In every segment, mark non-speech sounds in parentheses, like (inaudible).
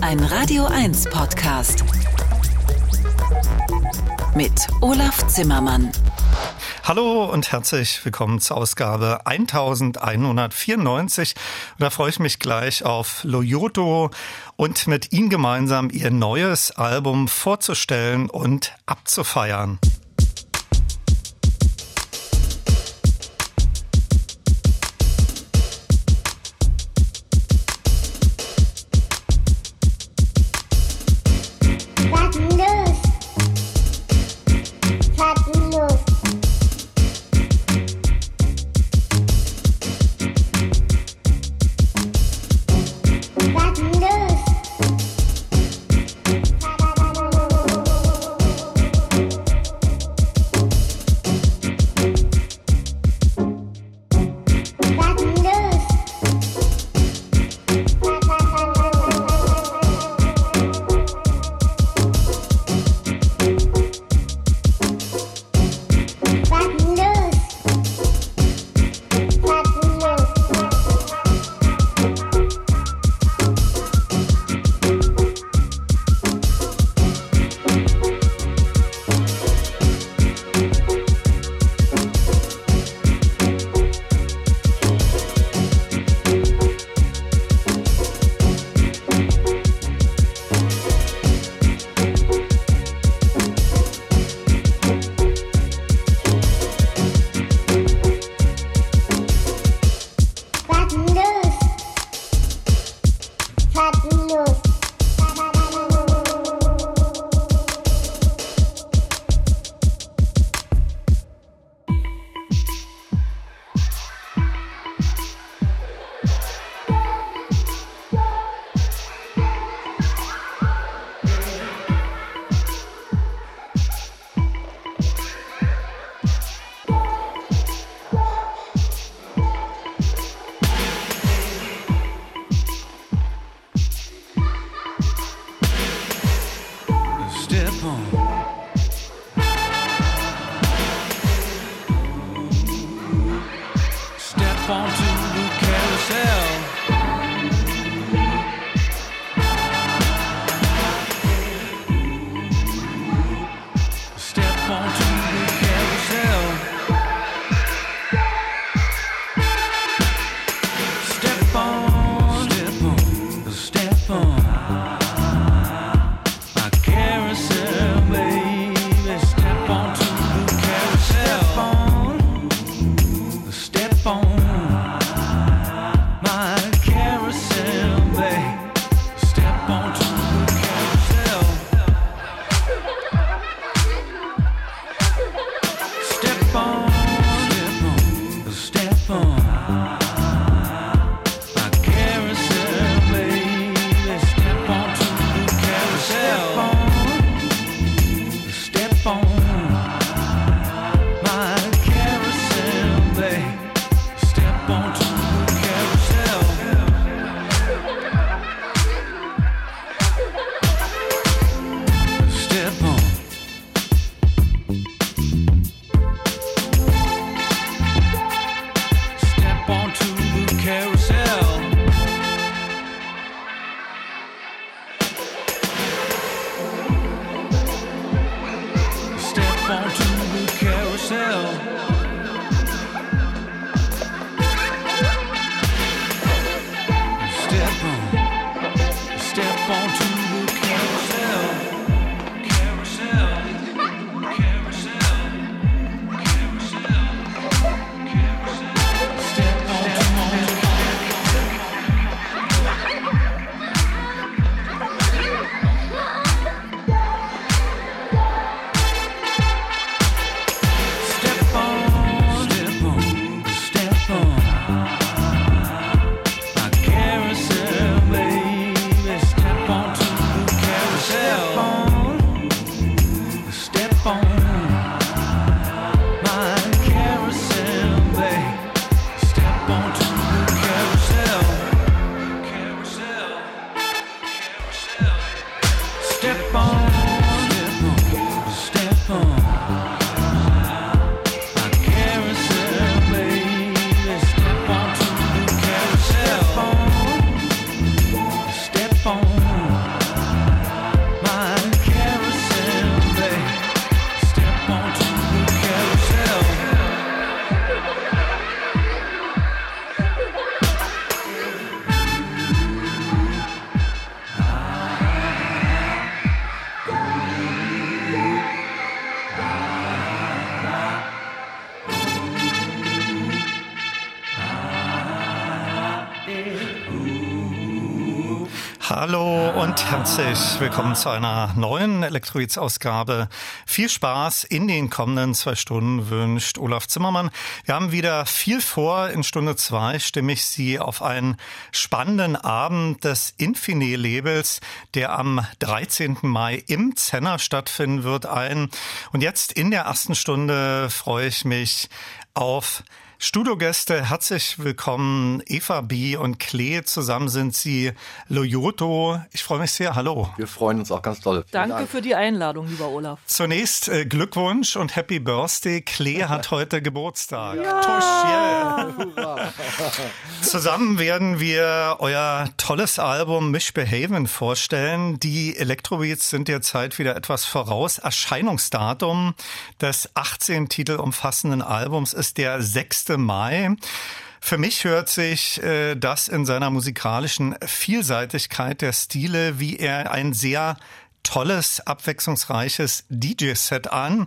Ein Radio 1 Podcast. Mit Olaf Zimmermann. Hallo und herzlich willkommen zur Ausgabe 1194. Da freue ich mich gleich auf Loyoto und mit Ihnen gemeinsam Ihr neues Album vorzustellen und abzufeiern. Herzlich willkommen zu einer neuen Elektroids-Ausgabe. Viel Spaß in den kommenden zwei Stunden wünscht Olaf Zimmermann. Wir haben wieder viel vor. In Stunde zwei stimme ich Sie auf einen spannenden Abend des Infine-Labels, der am 13. Mai im Zenner stattfinden wird, ein. Und jetzt in der ersten Stunde freue ich mich auf Studiogäste, herzlich willkommen. Eva B. und Klee. Zusammen sind sie Loyoto. Ich freue mich sehr. Hallo. Wir freuen uns auch ganz doll. Danke Dank. für die Einladung, lieber Olaf. Zunächst äh, Glückwunsch und Happy Birthday. Klee hat (laughs) heute Geburtstag. Ja. Tusch, yeah. (laughs) Zusammen werden wir euer tolles Album Mishbehaven vorstellen. Die Electrobeats sind derzeit wieder etwas voraus. Erscheinungsdatum des 18 Titel umfassenden Albums ist der 6. Mai. Für mich hört sich äh, das in seiner musikalischen Vielseitigkeit der Stile wie er ein sehr tolles, abwechslungsreiches DJ-Set an.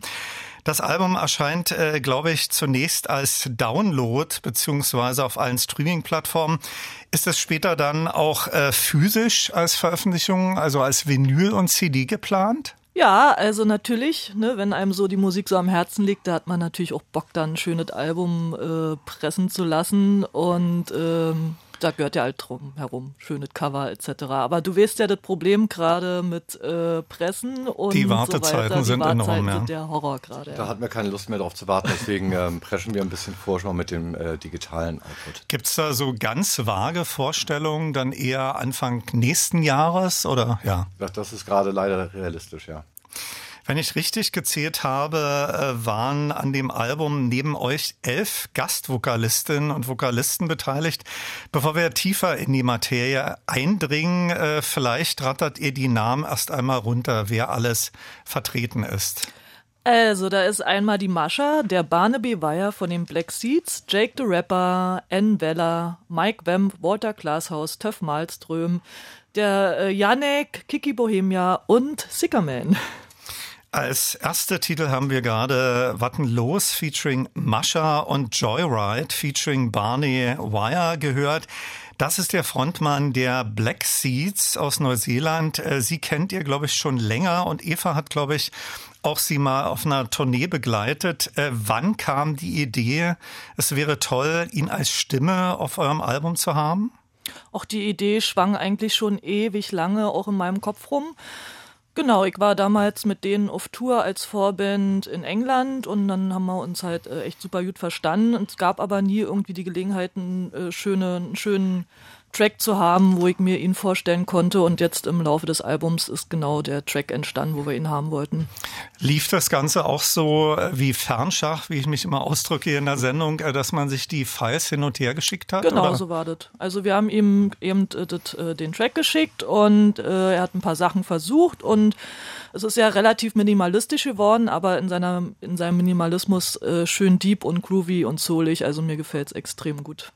Das Album erscheint, äh, glaube ich, zunächst als Download beziehungsweise auf allen Streaming-Plattformen. Ist es später dann auch äh, physisch als Veröffentlichung, also als Vinyl und CD geplant? Ja, also natürlich, ne, wenn einem so die Musik so am Herzen liegt, da hat man natürlich auch Bock, dann ein schönes Album äh, pressen zu lassen. Und ähm, da gehört ja halt drum herum, schönes Cover etc. Aber du weißt ja das Problem gerade mit äh, Pressen und die Wartezeiten so sind Wartezeiten enorm, ja. sind der Horror gerade. Da ja. hatten wir keine Lust mehr darauf zu warten, deswegen ähm, preschen wir ein bisschen vor schon mit dem äh, digitalen Output. Gibt es da so ganz vage Vorstellungen, dann eher Anfang nächsten Jahres oder ja? Das ist gerade leider realistisch, ja. Wenn ich richtig gezählt habe, äh, waren an dem Album neben euch elf Gastvokalistinnen und Vokalisten beteiligt. Bevor wir tiefer in die Materie eindringen, äh, vielleicht rattert ihr die Namen erst einmal runter, wer alles vertreten ist. Also, da ist einmal die Mascha, der Barnaby Weyer von den Black Seeds, Jake the Rapper, Ann Weller, Mike Wemp, Walter Glashaus, Töff Malström, der äh, Janek, Kiki Bohemia und Sickerman. Als erste Titel haben wir gerade Watten los featuring Mascha und Joyride featuring Barney Wire gehört. Das ist der Frontmann der Black Seeds aus Neuseeland. Äh, sie kennt ihr, glaube ich, schon länger und Eva hat, glaube ich, auch sie mal auf einer Tournee begleitet. Äh, wann kam die Idee, es wäre toll, ihn als Stimme auf eurem Album zu haben? Auch die Idee schwang eigentlich schon ewig lange auch in meinem Kopf rum. Genau, ich war damals mit denen auf Tour als Vorband in England und dann haben wir uns halt äh, echt super gut verstanden. Es gab aber nie irgendwie die Gelegenheit, einen, äh, schöne, einen schönen Track zu haben, wo ich mir ihn vorstellen konnte. Und jetzt im Laufe des Albums ist genau der Track entstanden, wo wir ihn haben wollten. Lief das Ganze auch so äh, wie Fernschach, wie ich mich immer ausdrücke in der Sendung, äh, dass man sich die Files hin und her geschickt hat? Genau, oder? so war das. Also wir haben ihm eben äh, den Track geschickt und er hat ein paar Sachen versucht und es ist ja relativ minimalistisch geworden, aber in seiner in seinem Minimalismus schön deep und groovy und soulig. Also mir gefällt es extrem gut.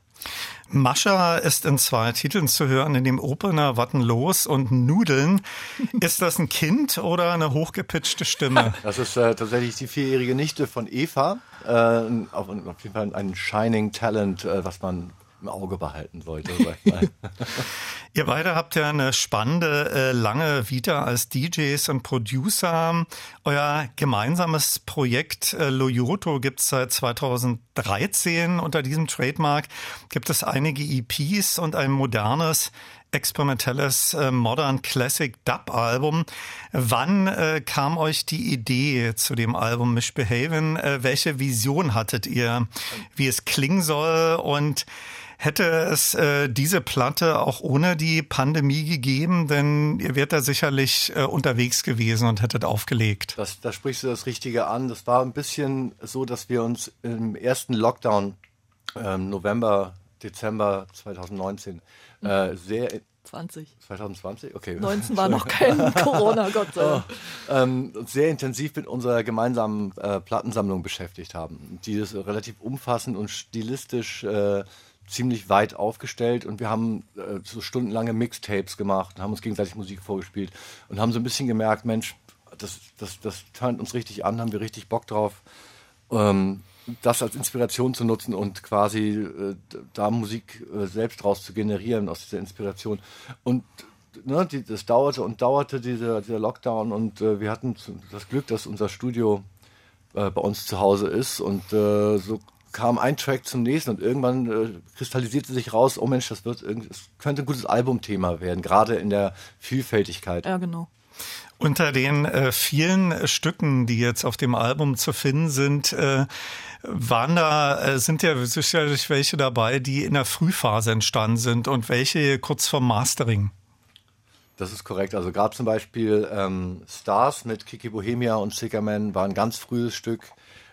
Mascha ist in zwei Titeln zu hören, in dem Opener Watten los und Nudeln. (laughs) Ist das ein Kind oder eine hochgepitchte Stimme? (laughs) Das ist äh, tatsächlich die vierjährige Nichte von Eva. Äh, auf, auf, jeden Fall ein Shining Talent, äh, was man im Auge behalten sollte. (laughs) Ihr beide habt ja eine spannende, äh, lange Vita als DJs und Producer. Euer gemeinsames Projekt äh, Loyoto gibt es seit 2013. Unter diesem Trademark gibt es einige EPs und ein modernes experimentelles äh, Modern Classic Dub Album. Wann kam euch die Idee zu dem Album Mishbehaven? Welche Vision hattet ihr, wie es klingen soll und Hätte es äh, diese Platte auch ohne die Pandemie gegeben, denn ihr wärt da sicherlich äh, unterwegs gewesen und hättet aufgelegt. Das, da sprichst du das Richtige an. Das war ein bisschen so, dass wir uns im ersten Lockdown ähm, November, Dezember 2019 äh, sehr 20. 2020? Okay. 19 war (laughs) noch kein Corona, (laughs) Gott sei Dank. Oh, ähm, sehr intensiv mit unserer gemeinsamen äh, Plattensammlung beschäftigt haben. Die ist relativ umfassend und stilistisch äh, ziemlich weit aufgestellt und wir haben äh, so stundenlange Mixtapes gemacht und haben uns gegenseitig Musik vorgespielt und haben so ein bisschen gemerkt, Mensch, das, das, das turnt uns richtig an, haben wir richtig Bock drauf, ähm, das als Inspiration zu nutzen und quasi äh, da Musik äh, selbst draus zu generieren aus dieser Inspiration. Und ne, die, das dauerte und dauerte, dieser, dieser Lockdown. Und äh, wir hatten das Glück, dass unser Studio äh, bei uns zu Hause ist. Und äh, so kam ein Track zum nächsten und irgendwann äh, kristallisierte sich raus, oh Mensch, das wird das könnte ein gutes Albumthema werden, gerade in der Vielfältigkeit. Ja, genau. Unter den äh, vielen Stücken, die jetzt auf dem Album zu finden sind, äh, waren da, äh, sind ja sicherlich welche dabei, die in der Frühphase entstanden sind und welche kurz vorm Mastering. Das ist korrekt. Also gerade zum Beispiel ähm, Stars mit Kiki Bohemia und Sickerman war ein ganz frühes Stück.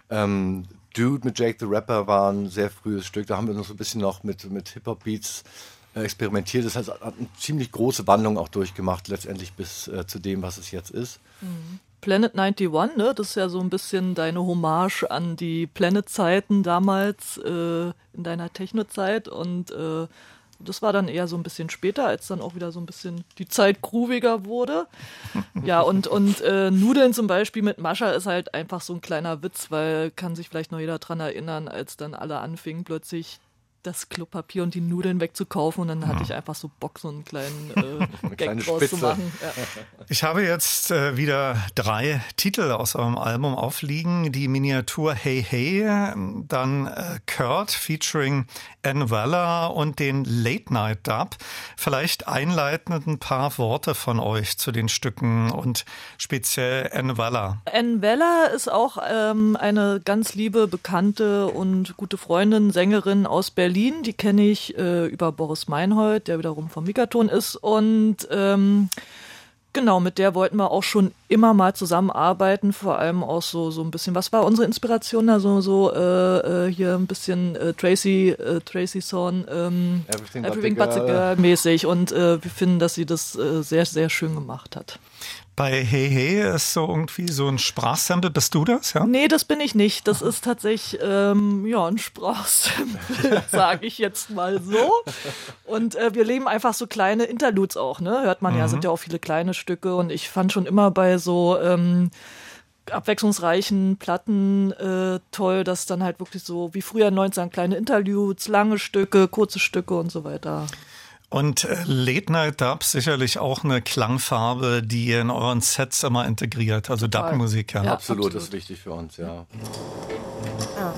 Ähm, Dude mit Jake the Rapper war ein sehr frühes Stück. Da haben wir noch so ein bisschen noch mit, mit Hip-Hop-Beats äh, experimentiert. Das heißt, hat eine ziemlich große Wandlung auch durchgemacht, letztendlich bis äh, zu dem, was es jetzt ist. Mhm. Planet 91, ne? Das ist ja so ein bisschen deine Hommage an die Planet-Zeiten damals äh, in deiner Techno-Zeit und äh, das war dann eher so ein bisschen später, als dann auch wieder so ein bisschen die Zeit grooviger wurde. (laughs) Ja, und, und äh, Nudeln zum Beispiel mit Mascha ist halt einfach so ein kleiner Witz, weil kann sich vielleicht noch jeder dran erinnern, als dann alle anfingen, plötzlich das Klopapier und die Nudeln wegzukaufen und dann hatte ich einfach so Bock, so einen kleinen (laughs) äh, Gag draus zu machen. Ja. Ich habe jetzt äh, wieder drei Titel aus eurem Album aufliegen. Die Miniatur Hey Hey, dann äh, Kurt featuring Ann Weller und den Late Night Dub. Vielleicht einleitend ein paar Worte von euch zu den Stücken und speziell Ann Weller. Ann Weller ist auch ähm, eine ganz liebe, bekannte und gute Freundin, Sängerin aus Berlin Berlin, die kenne ich äh, über Boris Meinhold, der wiederum vom Migaton ist. Und ähm, genau, mit der wollten wir auch schon immer mal zusammenarbeiten, vor allem auch so, so ein bisschen, was war unsere Inspiration da? So, so äh, äh hier ein bisschen äh, Tracy, äh, Tracy Thorn, ähm, Everything, Everything But the Girl mäßig. Und äh, wir finden, dass sie das sehr, sehr schön gemacht hat. Bei Hey Hey ist so irgendwie so ein Sprachsample. Bist du das? Ja? Nee, das bin ich nicht. Das ist tatsächlich ähm, ja, ein Sprachsample, (laughs) sage ich jetzt mal so. Und äh, wir leben einfach so kleine Interludes auch, ne? Hört man ja, mhm. sind ja auch viele kleine Stücke. Und ich fand schon immer bei so ähm, abwechslungsreichen Platten äh, toll, dass dann halt wirklich so wie früher 19 kleine Interludes, lange Stücke, kurze Stücke und so weiter. Und äh, Late Night Dub sicherlich auch eine Klangfarbe, die ihr in euren Sets immer integriert. Also Dub-Musik, ja. ja. Absolut, absolut, das ist wichtig für uns, ja. ja.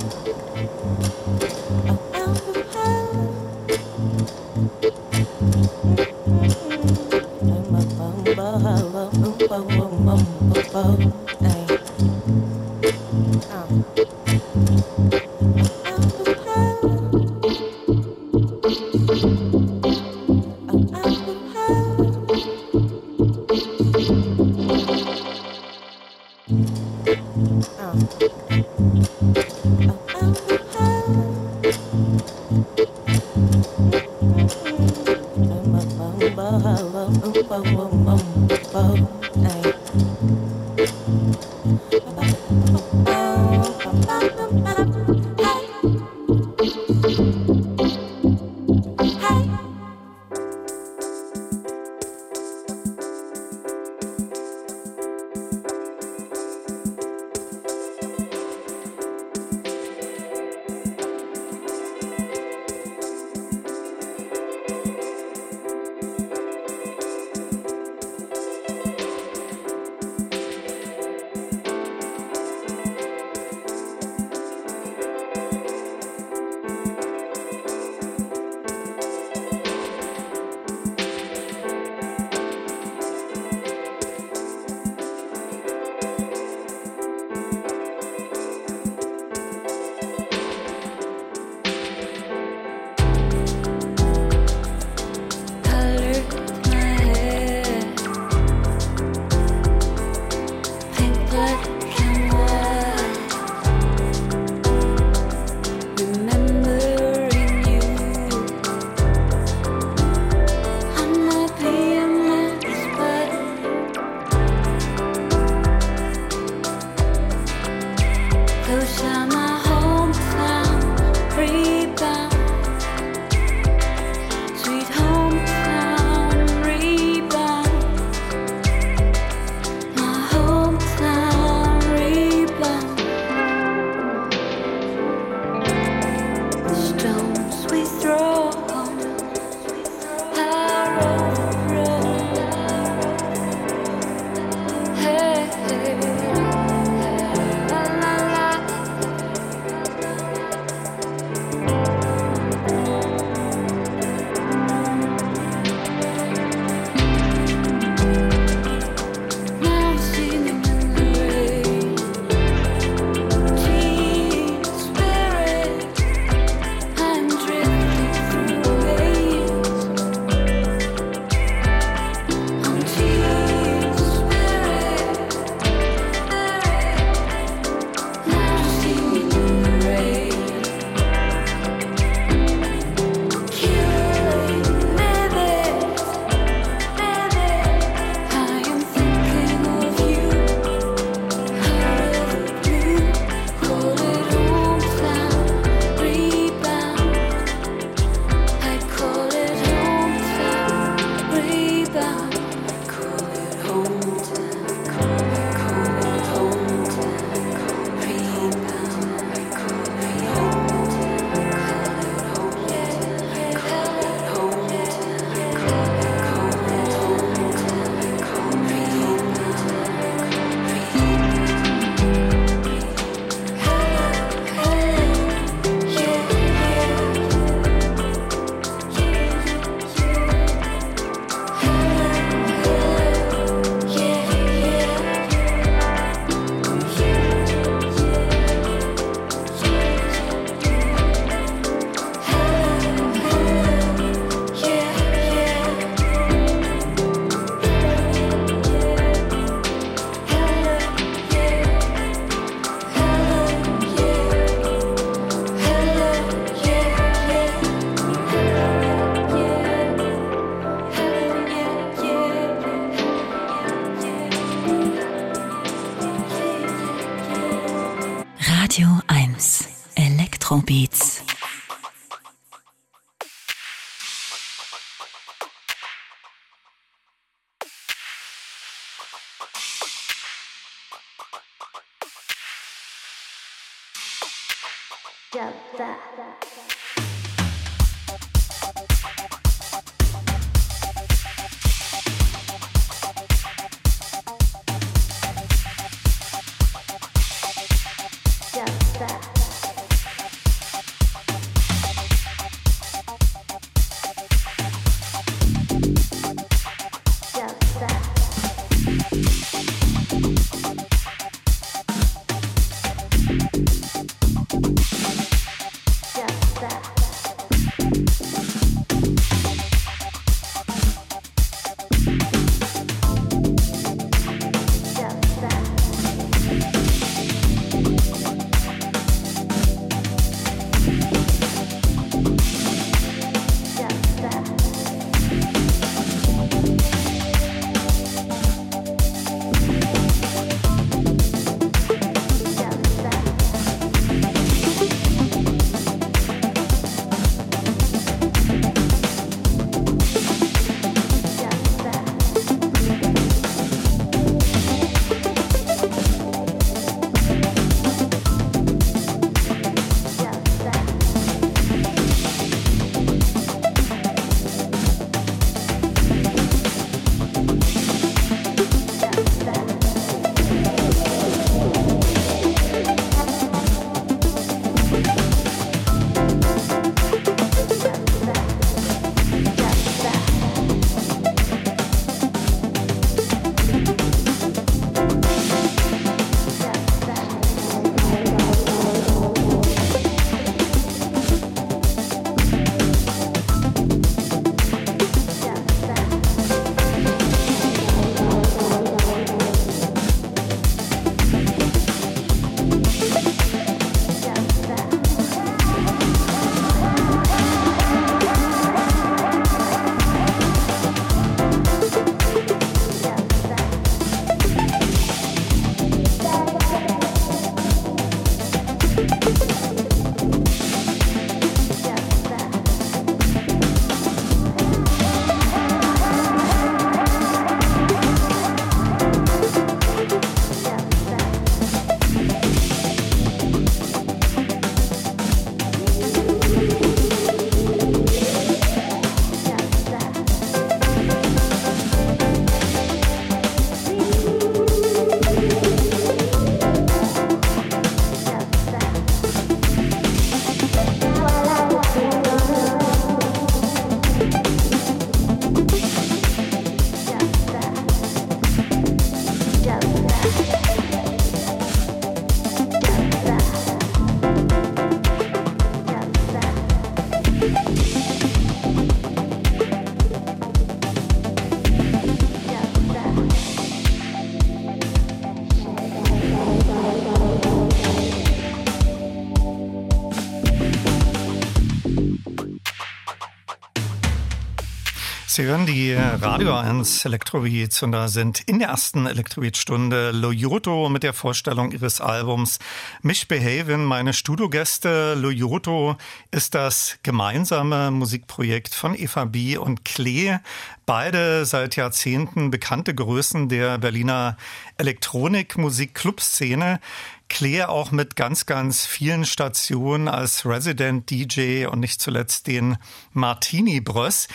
Sie hören die Radio 1 Elektrobeats und da sind in der ersten Elektrobeat-Stunde Loyoto mit der Vorstellung ihres Albums Misbehavin. Meine Studiogäste Loyoto ist das gemeinsame Musikprojekt von Eva B. und Klee. Beide seit Jahrzehnten bekannte Größen der Berliner Elektronikmusik-Clubszene. Claire auch mit ganz, ganz vielen Stationen als Resident DJ und nicht zuletzt den Martini Bröss.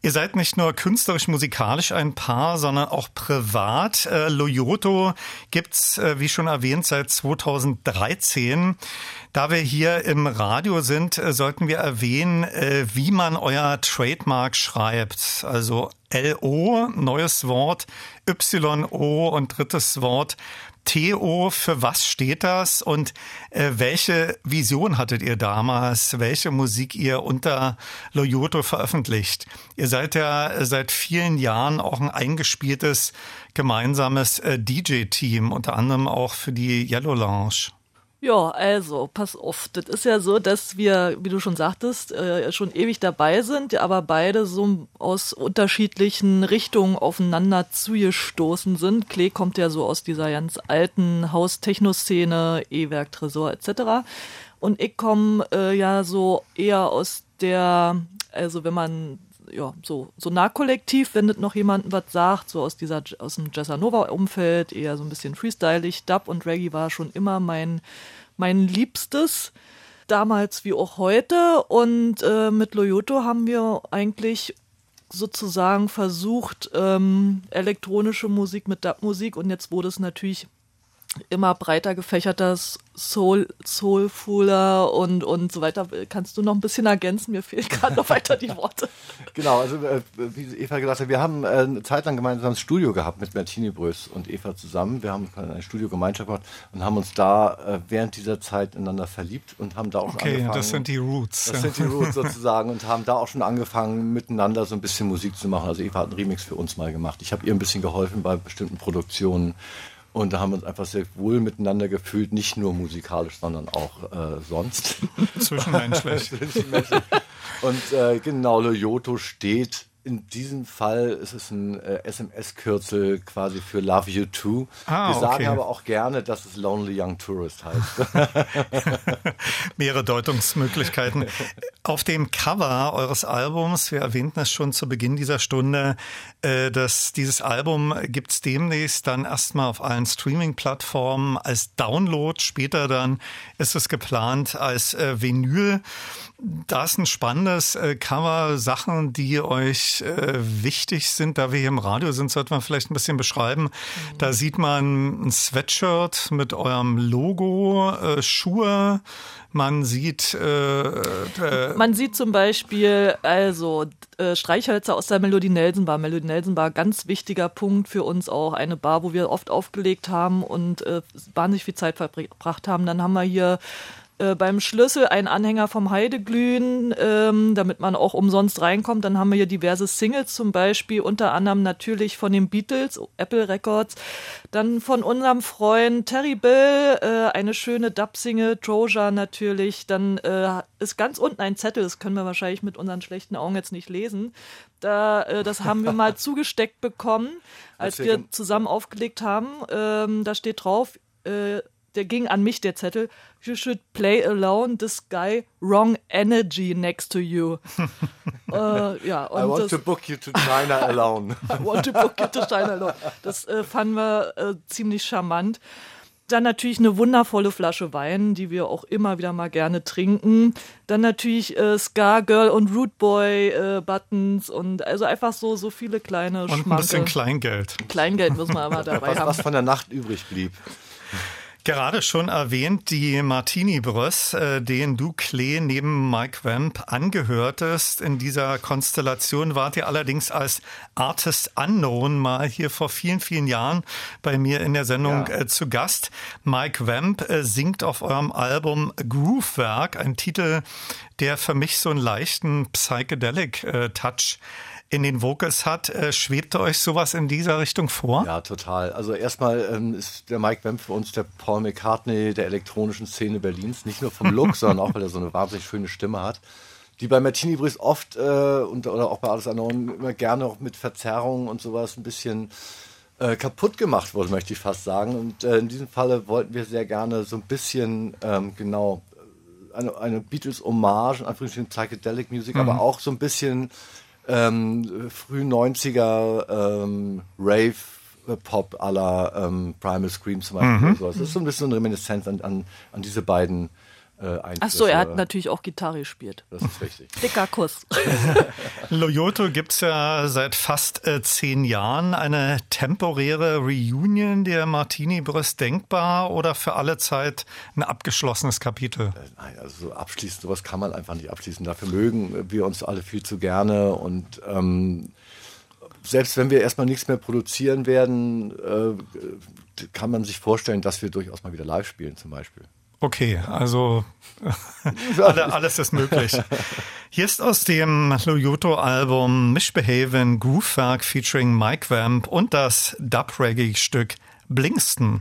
Ihr seid nicht nur künstlerisch-musikalisch ein Paar, sondern auch privat. Äh, Loyoto gibt's, äh, wie schon erwähnt, seit 2013. Da wir hier im Radio sind, äh, sollten wir erwähnen, äh, wie man euer Trademark schreibt. Also LO, neues Wort, YO und drittes Wort TO, für was steht das und äh, welche Vision hattet ihr damals, welche Musik ihr unter Loyoto veröffentlicht? Ihr seid ja seit vielen Jahren auch ein eingespieltes gemeinsames DJ-Team, unter anderem auch für die Yellow Lounge. Ja, also, pass auf. Das ist ja so, dass wir, wie du schon sagtest, äh, schon ewig dabei sind, aber beide so aus unterschiedlichen Richtungen aufeinander zugestoßen sind. Klee kommt ja so aus dieser ganz alten Haus-Techno-Szene, E-Werk, Tresor etc. Und ich komme äh, ja so eher aus der, also wenn man ja, so, so Nahkollektiv, wenn das noch jemandem was sagt, so aus dieser, aus dem Jazzanova-Umfeld, eher so ein bisschen freestylig. Dub und Reggae war schon immer mein, mein Liebstes. Damals wie auch heute. Und äh, mit Loyoto haben wir eigentlich sozusagen versucht, ähm, elektronische Musik mit Dub-Musik und jetzt wurde es natürlich immer breiter gefächertes Soul, Soulfuler und, und so weiter. Kannst du noch ein bisschen ergänzen? Mir fehlen gerade noch weiter die Worte. (laughs) Genau, also äh, wie Eva gesagt hat, wir haben äh, eine Zeit lang gemeinsam ein Studio gehabt mit Martini Brös und Eva zusammen. Wir haben eine Studiogemeinschaft gemacht und haben uns da äh, während dieser Zeit ineinander verliebt und haben da auch okay, angefangen. das sind die Roots. Das sind die Roots sozusagen und haben da auch schon angefangen, miteinander so ein bisschen Musik zu machen. Also Eva hat einen Remix für uns mal gemacht. Ich habe ihr ein bisschen geholfen bei bestimmten Produktionen. Und da haben wir uns einfach sehr wohl miteinander gefühlt, nicht nur musikalisch, sondern auch äh, sonst. Zwischenmenschlich. (laughs) Und äh, genau, Loyoto steht in diesem Fall ist es ein äh, SMS-Kürzel quasi für Love You Too. Ah, Wir sagen okay. aber auch gerne, dass es Lonely Young Tourist heißt. (laughs) Mehrere Deutungsmöglichkeiten. Auf dem Cover eures Albums, wir erwähnten es schon zu Beginn dieser Stunde, äh, dass dieses Album gibt's demnächst dann erstmal auf allen Streaming-Plattformen als Download. Später dann ist es geplant als äh, Vinyl. Da ist ein spannendes äh, Cover, Sachen, die euch äh, wichtig sind. Da wir hier im Radio sind, sollte man vielleicht ein bisschen beschreiben. Da sieht man ein Sweatshirt mit eurem Logo, äh, Schuhe. Man sieht äh, äh, Man sieht zum Beispiel also äh, Streichhölzer aus der Melodie Nelson Bar. Melodie Nelson Bar, ganz wichtiger Punkt für uns auch. Eine Bar, wo wir oft aufgelegt haben und äh, wahnsinnig viel Zeit verbracht haben. Dann haben wir hier äh, beim Schlüssel ein Anhänger vom Heideglühen, ähm, damit man auch umsonst reinkommt. Dann haben wir hier diverse Singles zum Beispiel, unter anderem natürlich von den Beatles, Apple Records. Dann von unserem Freund Terry Bill, äh, eine schöne Dub-Single, Troja natürlich. Dann äh, ist ganz unten ein Zettel, das können wir wahrscheinlich mit unseren schlechten Augen jetzt nicht lesen. Da, äh, das haben wir mal (laughs) zugesteckt bekommen, als wir zusammen aufgelegt haben. Ähm, da steht drauf, äh, der ging an mich, der Zettel. You should play alone, this guy, wrong energy next to you. (laughs) äh, ja, I want das, to book you to China alone. (laughs) I want to book you to China alone. Das äh, fanden wir äh, ziemlich charmant. Dann natürlich eine wundervolle Flasche Wein, die wir auch immer wieder mal gerne trinken. Dann natürlich äh, Scar Girl und Root Boy äh, Buttons und also einfach so so viele kleine und ein bisschen Kleingeld. Kleingeld müssen wir aber dabei Was, haben. was von der Nacht übrig blieb. Gerade schon erwähnt, die Martini Bröss, äh, den du, Klee, neben Mike Vamp angehörtest. In dieser Konstellation wart ihr allerdings als Artist Unknown mal hier vor vielen, vielen Jahren bei mir in der Sendung Ja. äh, zu Gast. Mike Vamp äh, singt auf eurem Album Groovewerk, ein Titel, der für mich so einen leichten Psychedelic-Touch in den Vocals hat. Äh, schwebte euch sowas in dieser Richtung vor? Ja, total. Also erstmal ähm, ist der Mike Wemp für uns der Paul McCartney der elektronischen Szene Berlins. Nicht nur vom Look, (laughs) sondern auch, weil er so eine wahnsinnig schöne Stimme hat. Die bei Martini Brice oft äh, und, oder auch bei Alles Unknown immer gerne auch mit Verzerrungen und sowas ein bisschen äh, kaputt gemacht wurde, möchte ich fast sagen. Und äh, in diesem Falle wollten wir sehr gerne so ein bisschen ähm, genau eine, eine Beatles-Hommage, in Anführungsstrichen Psychedelic Music, aber auch so ein bisschen ähm, früh 90er ähm, Rave äh, Pop la ähm, Primal Scream zum Beispiel. sowas. Das ist so ein bisschen eine Reminiszenz an, an, an diese beiden äh, Einflüsse. Ach so, er hat natürlich auch Gitarre gespielt. Das ist richtig. (laughs) Dicker Kuss. (laughs) Loyoto gibt's ja seit fast äh, zehn Jahren. Eine temporäre Reunion der Martini-Brüst denkbar oder für alle Zeit ein abgeschlossenes Kapitel? Nein, also so abschließen, sowas kann man einfach nicht abschließen. Dafür mögen wir uns alle viel zu gerne und ähm, selbst wenn wir erstmal nichts mehr produzieren werden, äh, kann man sich vorstellen, dass wir durchaus mal wieder live spielen zum Beispiel. Okay, also (laughs) alle, (laughs) alles ist möglich. Hier ist aus dem Loyoto-Album Mishbehaven Groovewerk featuring Mike Vamp und das Dub-Reggae-Stück Blinkston.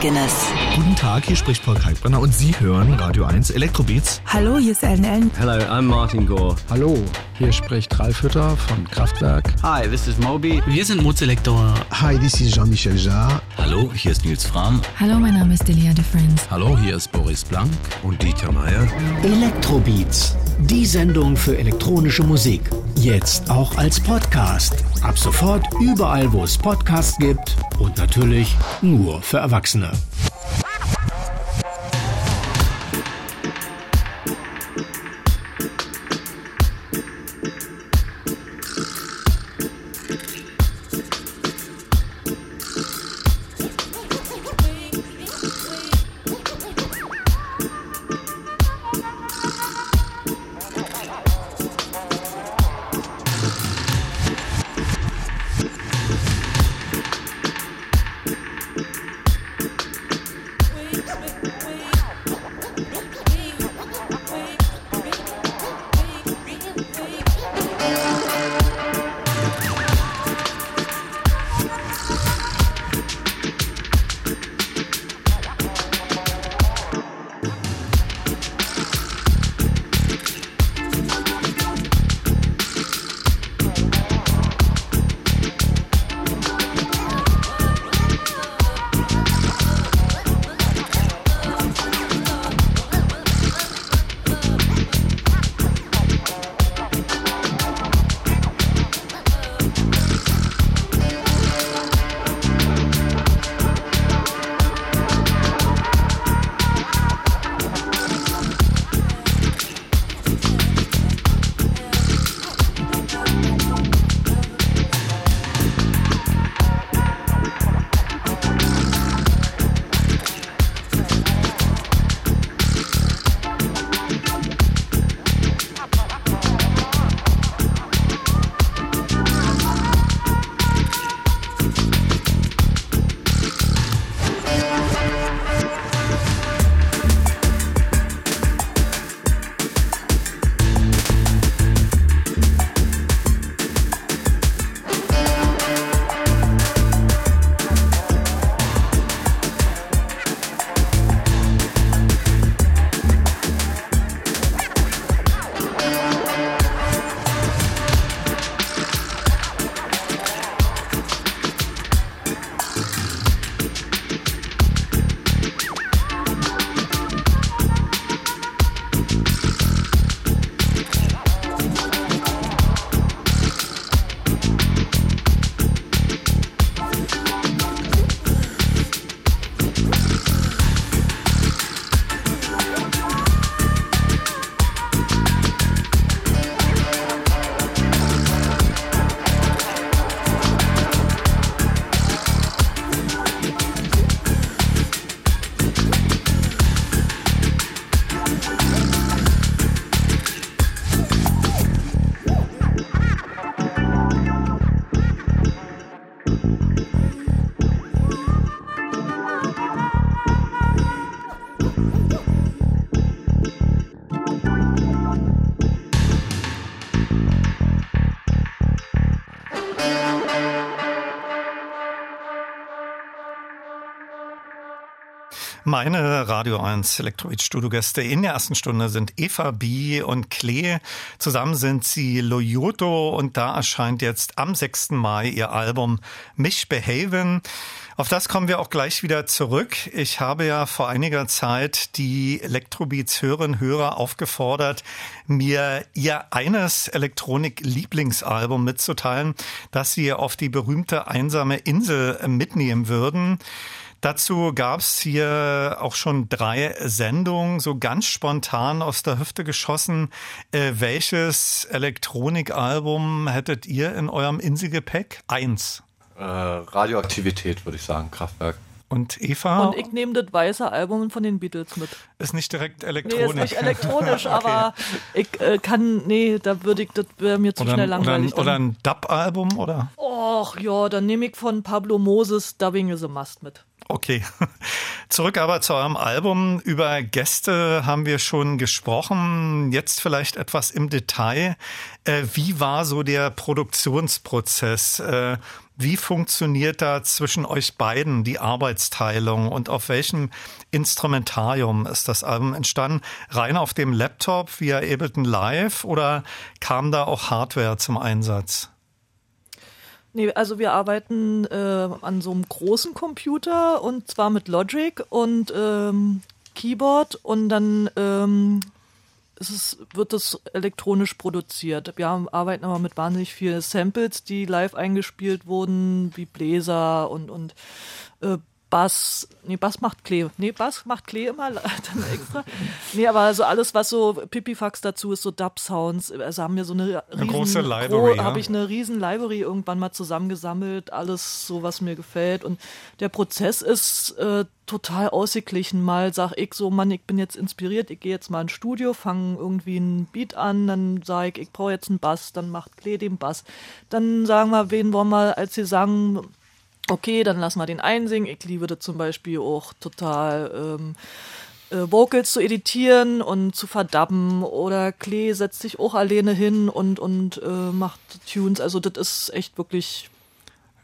Eigenes. Guten Tag, hier spricht Paul Kalkbrenner und Sie hören Radio 1 Elektrobeats. Hallo, hier ist Ellen Ellen. Hello, I'm Martin Gore. Hallo, hier spricht Ralf Hütter von Kraftwerk. Hi, this is Moby. Wir sind Mozelektor. Hi, this is Jean-Michel Jarre. Hallo, hier ist Nils Fram. Hallo, mein Name ist Delia de Friends. Hallo, hier ist Boris Blank und Dieter Meier. Elektrobeats, die Sendung für elektronische Musik. Jetzt auch als Podcast. Ab sofort überall, wo es Podcasts gibt und natürlich nur für Erwachsene. Meine Radio 1 Electroid Studiogäste in der ersten Stunde sind Eva B. und Klee. Zusammen sind sie Loyoto und da erscheint jetzt am 6. Mai ihr Album Mich Behaven. Auf das kommen wir auch gleich wieder zurück. Ich habe ja vor einiger Zeit die Elektrobeats Hörerinnen Hörer aufgefordert, mir ihr eines Elektronik-Lieblingsalbum mitzuteilen, das sie auf die berühmte einsame Insel mitnehmen würden. Dazu gab's hier auch schon drei Sendungen, so ganz spontan aus der Hüfte geschossen. Äh, welches Elektronikalbum hättet ihr in eurem Inselgepäck? Eins. Äh, Radioaktivität, würde ich sagen, Kraftwerk. Und Eva? Und ich nehme das weiße Album von den Beatles mit. Ist nicht direkt elektronisch. Nee, ist nicht elektronisch, (laughs) okay. aber ich äh, kann, nee, da würde ich, das wäre mir zu oder, schnell langweilig. Oder, oder ein Dub-Album, oder? Och, ja, dann nehme ich von Pablo Moses Dubbing is a Must mit. Okay. (laughs) Zurück aber zu eurem Album. Über Gäste haben wir schon gesprochen. Jetzt vielleicht etwas im Detail. Äh, wie war so der Produktionsprozess? Äh, wie funktioniert da zwischen euch beiden die Arbeitsteilung und auf welchem Instrumentarium ist das Album entstanden? Rein auf dem Laptop via Ableton Live oder kam da auch Hardware zum Einsatz? Nee, also wir arbeiten äh, an so einem großen Computer und zwar mit Logic und ähm, Keyboard und dann ähm, es, wird das elektronisch produziert. Wir haben, arbeiten aber mit wahnsinnig vielen Samples, die live eingespielt wurden, wie Bläser und, und äh, Bass, nee, Bass macht Klee. Nee, Bass macht Klee immer (laughs) dann extra. Nee, aber so alles, was so Pipifax dazu ist, so Dub-Sounds, also haben wir so eine, eine große Library. Ja. Habe ich eine riesen Library irgendwann mal zusammengesammelt, alles so, was mir gefällt. Und der Prozess ist äh, total ausgeglichen. Mal sag ich so, Mann, ich bin jetzt inspiriert, ich gehe jetzt mal ins Studio, fange irgendwie einen Beat an, dann sage ich, ich brauche jetzt einen Bass, dann macht Klee den Bass. Dann sagen wir, wen wollen wir, als sie sagen, okay, dann lassen wir den einsingen. Ich liebe das zum Beispiel auch total. Ähm, äh, Vocals zu editieren und zu verdubben oder Klee setzt sich auch alleine hin und, und äh, macht Tunes. Also das ist echt wirklich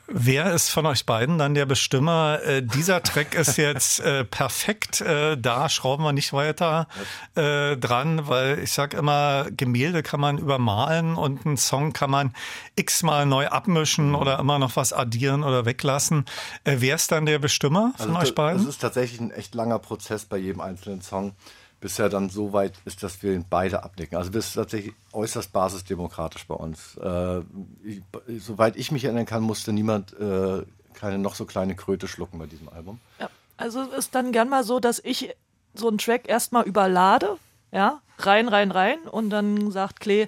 Wer ist von euch beiden dann der Bestimmer? Äh, dieser Track ist jetzt äh, perfekt, äh, da schrauben wir nicht weiter äh, dran, weil ich sag immer, Gemälde kann man übermalen und einen Song kann man x-mal neu abmischen oder immer noch was addieren oder weglassen. Äh, wer ist dann der Bestimmer von also, euch beiden? Das ist tatsächlich ein echt langer Prozess bei jedem einzelnen Song bis er dann so weit ist, dass wir ihn beide abdecken. Also das ist tatsächlich äußerst basisdemokratisch bei uns. Äh, ich, soweit ich mich erinnern kann, musste niemand äh, keine noch so kleine Kröte schlucken bei diesem Album. Ja, also ist dann gern mal so, dass ich so einen Track erstmal überlade, ja, rein, rein, rein und dann sagt Klee,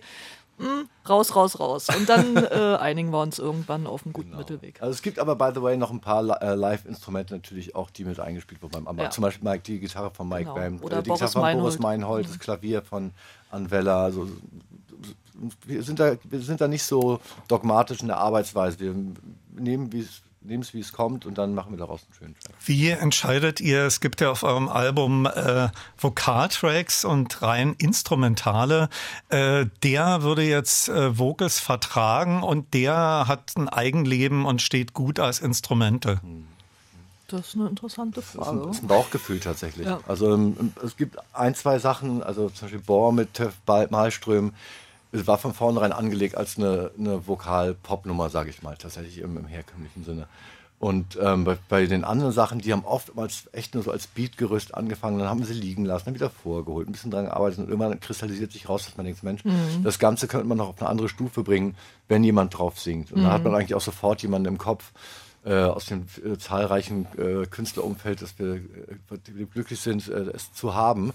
hm, raus, raus, raus. Und dann (laughs) äh, einigen wir uns irgendwann auf einen guten genau. Mittelweg. Also es gibt aber, by the way, noch ein paar äh, Live-Instrumente natürlich auch, die mit eingespielt wurden beim ja. Zum Beispiel Mike, die Gitarre von Mike genau. Bam, Oder äh, die Boris Gitarre von Meinhold. Boris Meinhold, mhm. das Klavier von Anvella. Also, wir, sind da, wir sind da nicht so dogmatisch in der Arbeitsweise. Wir nehmen, wie es nehmen es, wie es kommt und dann machen wir daraus einen schönen Track. Wie entscheidet ihr, es gibt ja auf eurem Album äh, Vokaltracks und rein Instrumentale, äh, der würde jetzt äh, Vocals vertragen und der hat ein Eigenleben und steht gut als Instrumente? Das ist eine interessante Frage. Das ist ein, ist ein Bauchgefühl tatsächlich. Ja. Also ähm, es gibt ein, zwei Sachen, also zum Beispiel Bohr mit Töff Malström, es war von vornherein angelegt als eine, eine Vokal-Pop-Nummer, sage ich mal, tatsächlich im, im herkömmlichen Sinne. Und ähm, bei, bei, den anderen Sachen, die haben oftmals echt nur so als Beatgerüst angefangen, dann haben sie liegen lassen, dann wieder vorgeholt, ein bisschen dran gearbeitet und irgendwann kristallisiert sich raus, dass man denkt, Mensch, mhm. das Ganze könnte man noch auf eine andere Stufe bringen, wenn jemand drauf singt. Und mhm. dann hat man eigentlich auch sofort jemanden im Kopf, äh, aus dem äh, zahlreichen äh, Künstlerumfeld, dass wir, wir glücklich sind, es zu haben.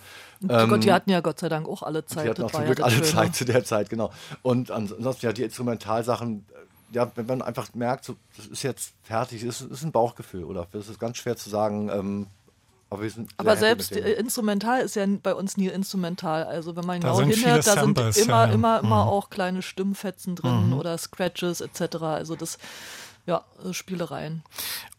Ähm, Gott, die hatten ja Gott sei Dank auch alle Zeit. Die hatten auch zum Glück ja alle Schöne. Zeit zu der Zeit, genau. Und ansonsten ja die Instrumentalsachen, ja, wenn man einfach merkt, so, das ist jetzt fertig, das ist ein Bauchgefühl, oder? Das ist ganz schwer zu sagen, ähm, aber, aber selbst instrumental ist ja bei uns nie instrumental. Also wenn man genau hinhört, da sind immer, ja, ja. immer, immer, immer mhm. auch kleine Stimmfetzen drin mhm. oder Scratches etc. Also das ja, äh, Spielereien.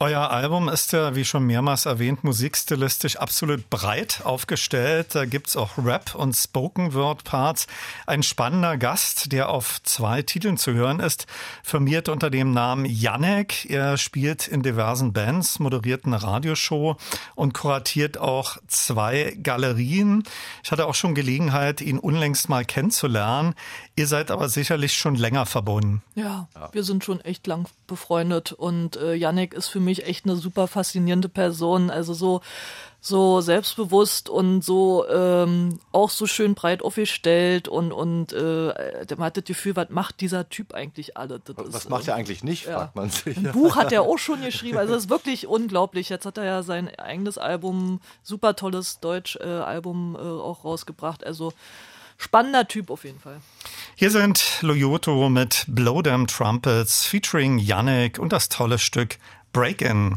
Euer Album ist ja, wie schon mehrmals erwähnt, musikstilistisch absolut breit aufgestellt. Da gibt's auch Rap und Spoken Word Parts. Ein spannender Gast, der auf zwei Titeln zu hören ist, firmiert unter dem Namen Janek. Er spielt in diversen Bands, moderiert eine Radioshow und kuratiert auch zwei Galerien. Ich hatte auch schon Gelegenheit, ihn unlängst mal kennenzulernen. Ihr seid aber sicherlich schon länger verbunden. Ja, ja. wir sind schon echt lang befreundet und äh, Yannick ist für mich echt eine super faszinierende Person. Also so so selbstbewusst und so ähm, auch so schön breit aufgestellt und und äh, man hat das Gefühl, was macht dieser Typ eigentlich alle? Das was ist, macht er eigentlich nicht, ja. fragt man sich. Ein Buch hat er auch schon geschrieben, also es ist wirklich unglaublich. Jetzt hat er ja sein eigenes Album, super tolles Deutsch-Album äh, auch rausgebracht. Also spannender Typ auf jeden Fall. Hier sind Loyoto mit Blow Them Trumpets featuring Yannick und das tolle Stück Break-In.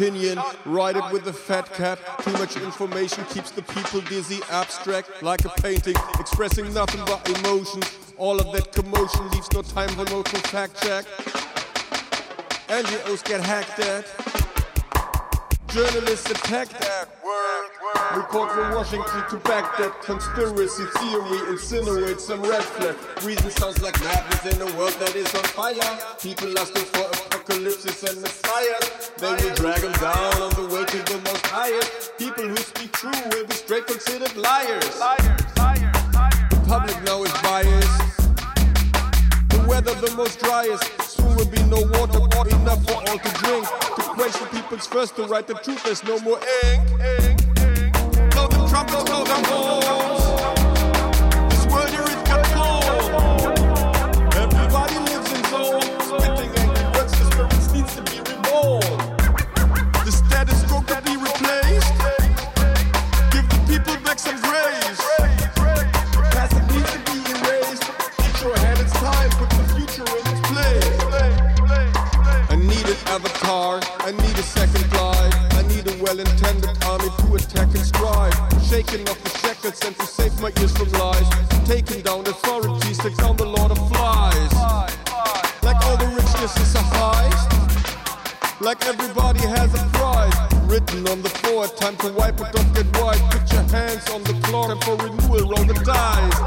Opinion, write it with a fat cap. Too much information keeps the people dizzy, abstract like a painting, expressing nothing but emotions. All of that commotion leaves no time for local fact check. NGOs get hacked at, journalists attacked at. Report from Washington to Baghdad. Conspiracy theory incinerates some red flag. Reason sounds like madness in a world that is on fire. People asking for apocalypses and messiahs. They will drag them down on the way to the most highest. People who speak true will be straight considered liars. the public now is biased. The weather the most driest. Soon will be no water enough for all to drink. To question people's first to write the truth, there's no more ink. Off and to save my ears from lies. Taking down authorities, take down the Lord of Flies. Like all the richness is a heist. Like everybody has a prize. Written on the floor, time to wipe it off, get white. Put your hands on the clock and for renewal, roll the dice.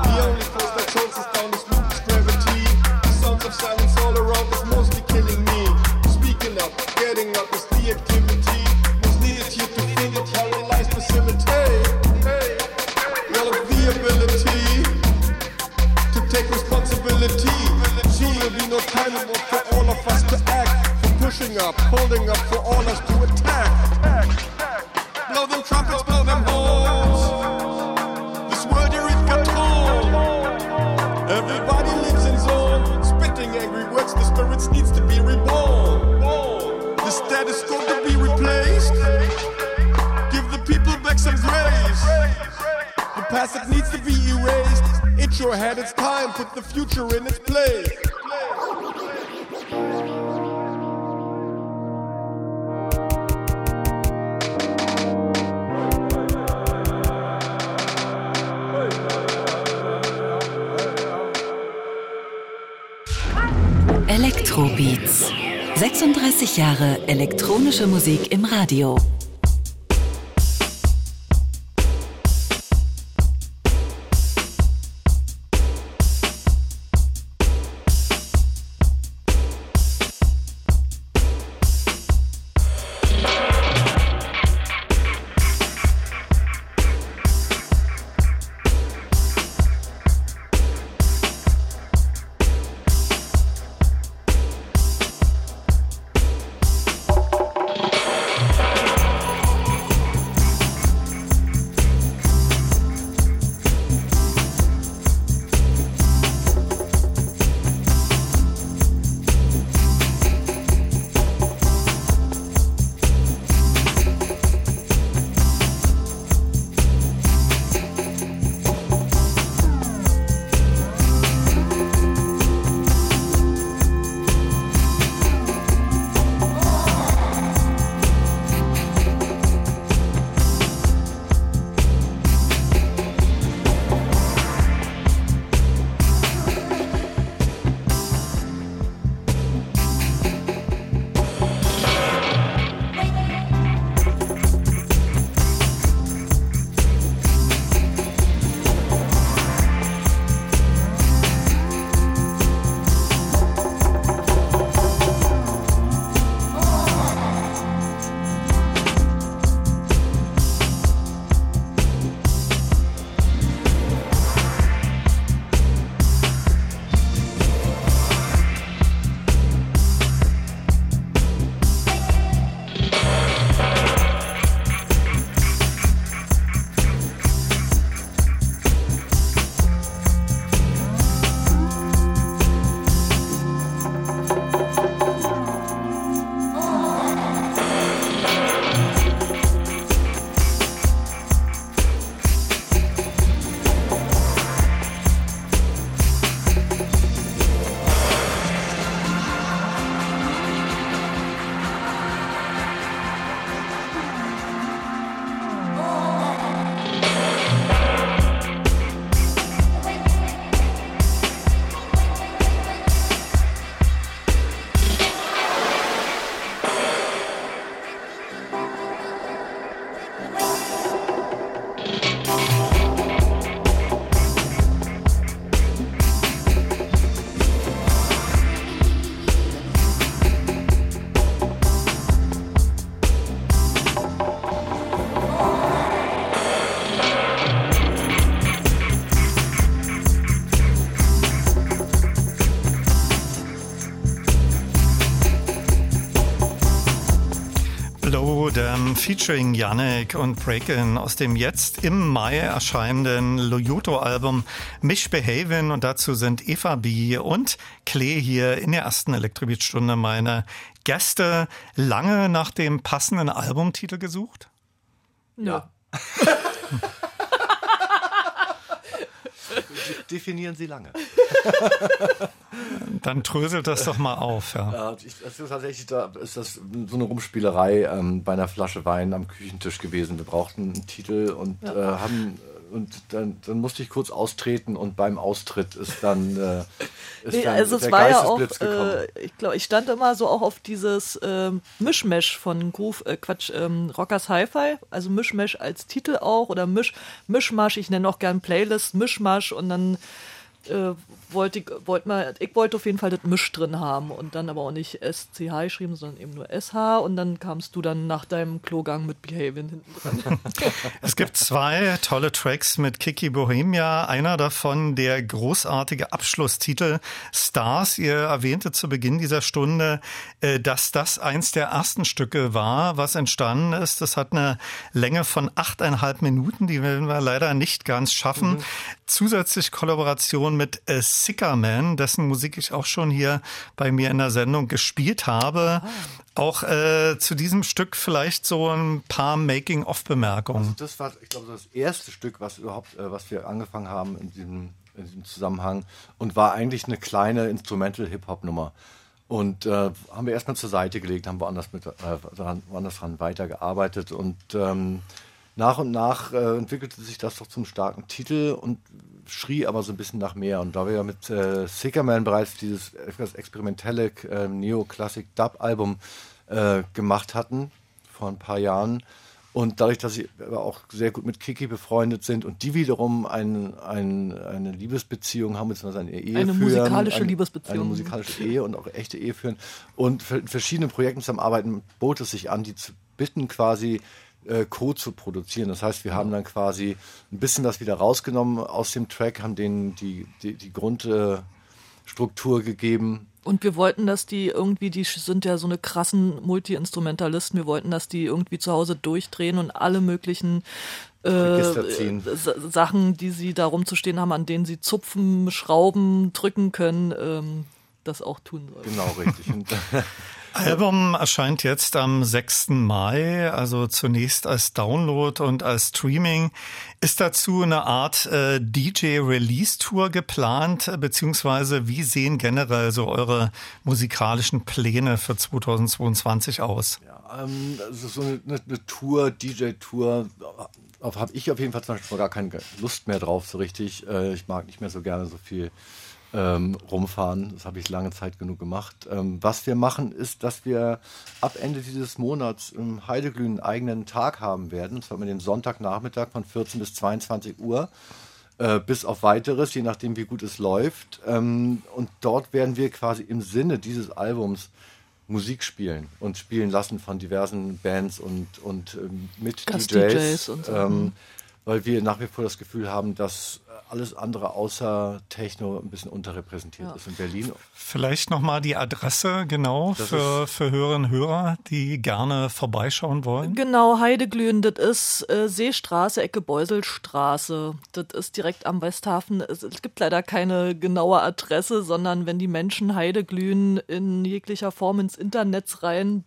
Jahre elektronische Musik im Radio. Featuring Yannick und Breakin aus dem jetzt im Mai erscheinenden Loyoto-Album Mishbehavin und dazu sind Eva B. und Klee hier in der ersten Elektrobeat-Stunde meine Gäste. Lange nach dem passenden Albumtitel gesucht? Ja. (laughs) Definieren Sie lange. (laughs) Dann tröselt das doch mal auf. Ja. ja ich, das ist tatsächlich da ist das so eine Rumspielerei ähm, bei einer Flasche Wein am Küchentisch gewesen. Wir brauchten einen Titel und ja. äh, haben und dann, dann, musste ich kurz austreten und beim Austritt ist dann, äh, (laughs) ist nee, dann also es war ja auch, äh, ich glaube, ich stand immer so auch auf dieses äh, Mischmesh von Groove, äh, Quatsch, ähm, Rockers Hi-Fi, also Mischmesh als Titel auch oder Misch, Mischmasch, ich nenne auch gern Playlist Mischmasch und dann äh, wollte ich, wollte mal, ich wollte auf jeden Fall das Misch drin haben und dann aber auch nicht SCH geschrieben, sondern eben nur SH und dann kamst du dann nach deinem Klogang mit Behavior hinten dran. (laughs) es gibt zwei tolle Tracks mit Kiki Bohemia, einer davon der großartige Abschlusstitel Stars. Ihr erwähnte zu Beginn dieser Stunde, äh, dass das eins der ersten Stücke war, was entstanden ist. Das hat eine Länge von achteinhalb Minuten, die werden wir leider nicht ganz schaffen. Mhm. Zusätzlich Kollaboration mit äh, Sicker Man, dessen Musik ich auch schon hier bei mir in der Sendung gespielt habe. Ah. Auch äh, zu diesem Stück vielleicht so ein paar Making-of-Bemerkungen. Also das war, ich glaube, das erste Stück, was überhaupt, äh, was wir angefangen haben in diesem, in diesem Zusammenhang und war eigentlich eine kleine Instrumental-Hip-Hop-Nummer. Und äh, haben wir erstmal zur Seite gelegt, haben woanders, mit, äh, woanders dran weitergearbeitet und ähm, nach und nach äh, entwickelte sich das doch zum starken Titel und schrie aber so ein bisschen nach mehr. Und da wir ja mit äh, Sickerman bereits dieses etwas experimentelle äh, Neo-Classic-Dub-Album äh, gemacht hatten vor ein paar Jahren, und dadurch, dass sie aber auch sehr gut mit Kiki befreundet sind und die wiederum ein, ein, eine Liebesbeziehung haben, beziehungsweise eine Ehe eine führen. Musikalische ein, Liebesbeziehung. Eine musikalische Ehe und auch echte Ehe führen. Und in verschiedenen Projekten zusammenarbeiten, bot es sich an, die zu bitten, quasi äh, Code zu produzieren. Das heißt, wir haben dann quasi ein bisschen das wieder rausgenommen aus dem Track, haben denen die, die, die Grundstruktur äh, gegeben und wir wollten, dass die irgendwie, die sind ja so eine krassen Multi-Instrumentalisten, wir wollten, dass die irgendwie zu Hause durchdrehen und alle möglichen äh, Sachen, die sie da rumzustehen haben, an denen sie zupfen, schrauben, drücken können, ähm, das auch tun sollen. Genau, richtig. (laughs) Album erscheint jetzt am 6. Mai, also zunächst als Download und als Streaming. Ist dazu eine Art äh, DJ-Release-Tour geplant, beziehungsweise wie sehen generell so eure musikalischen Pläne für 2022 aus? Ja, ähm, also so eine, eine Tour, DJ-Tour, habe ich auf jeden Fall zum Beispiel gar keine Lust mehr drauf, so richtig. Äh, ich mag nicht mehr so gerne so viel ähm, rumfahren. Das habe ich lange Zeit genug gemacht. Ähm, was wir machen, ist, dass wir ab Ende dieses Monats im Heideglühen einen eigenen Tag haben werden. Das war mit den Sonntagnachmittag von 14 bis 22 Uhr. Äh, bis auf weiteres, je nachdem, wie gut es läuft. Ähm, und dort werden wir quasi im Sinne dieses Albums Musik spielen und spielen lassen von diversen Bands und, und ähm, mit DJs. DJs und so. ähm, weil wir nach wie vor das Gefühl haben, dass alles andere außer Techno ein bisschen unterrepräsentiert ja. ist in Berlin. Vielleicht nochmal die Adresse genau für, für Hörerinnen und Hörer, die gerne vorbeischauen wollen. Genau, Heideglühen, das ist äh, Seestraße, Ecke Beuselstraße. Das ist direkt am Westhafen. Es, es, gibt leider keine genaue Adresse, sondern wenn die Menschen Heideglühen in jeglicher Form ins Internet rein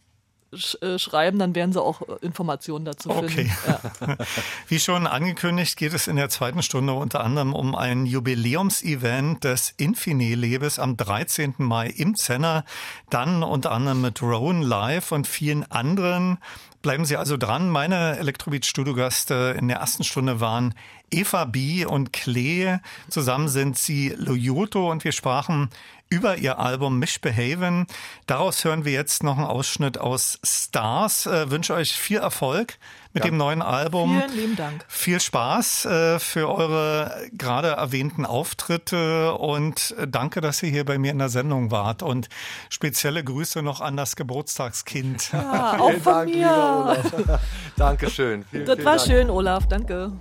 sch äh, schreiben, dann werden sie auch äh, Informationen dazu finden. Okay. Ja. (laughs) Wie schon angekündigt, geht es in der zweiten Stunde unter anderem um ein Jubiläumsevent des Infine-Lebes am 13. Mai im Zenner. Dann unter anderem mit Rowan Live und vielen anderen. Bleiben Sie also dran. Meine Elektrobeat-Studiogäste in der ersten Stunde waren Eva B. und Klee. Zusammen sind sie Loyoto und wir sprachen über ihr Album Mishbehaven. Daraus hören wir jetzt noch einen Ausschnitt aus Stars. Äh, wünsche euch viel Erfolg mit ja. dem neuen Album. Vielen lieben Dank. Viel Spaß äh, für eure gerade erwähnten Auftritte und äh, danke, dass ihr hier bei mir in der Sendung wart und spezielle Grüße noch an das Geburtstagskind. Ja, (laughs) auch von Dank, mir. (laughs) Dankeschön. Vielen, das vielen war Dank. schön, Olaf. Danke.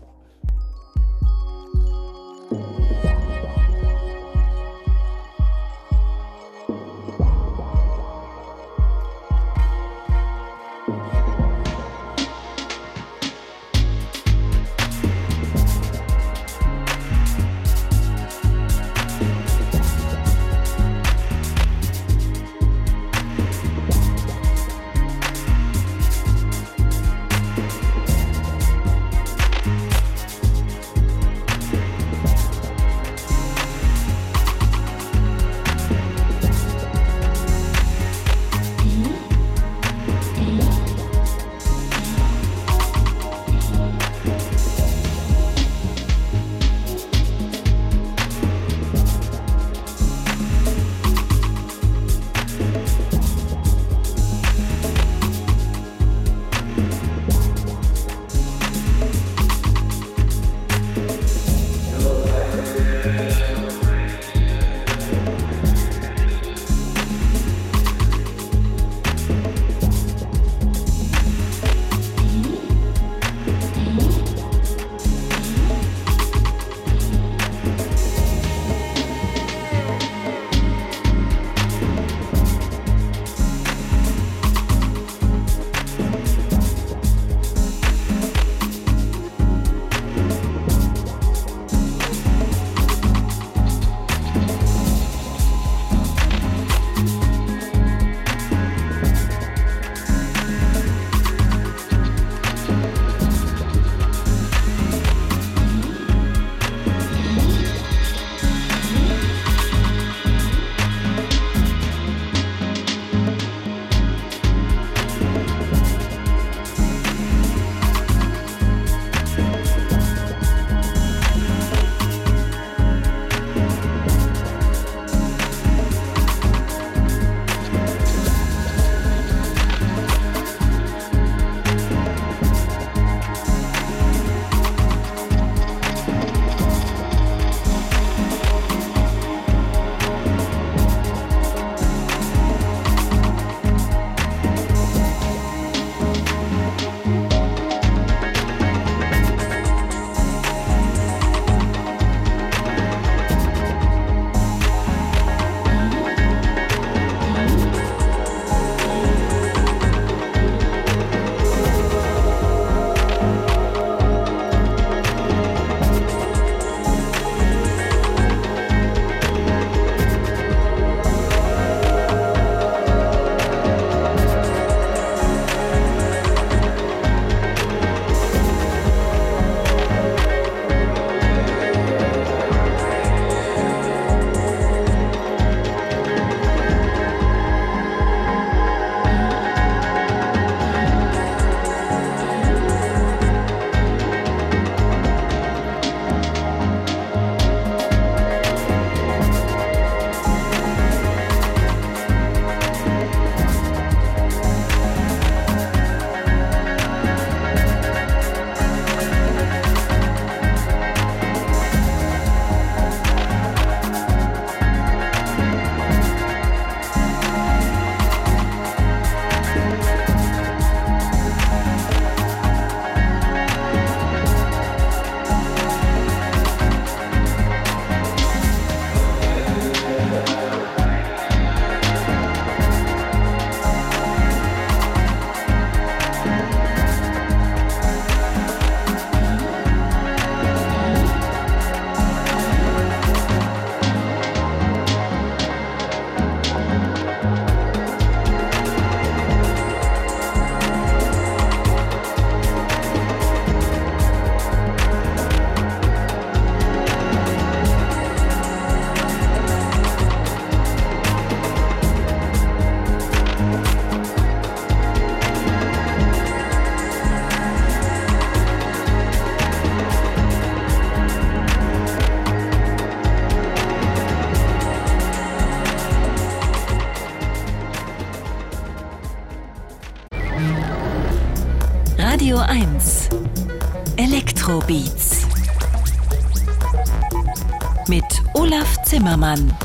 Zimmermann.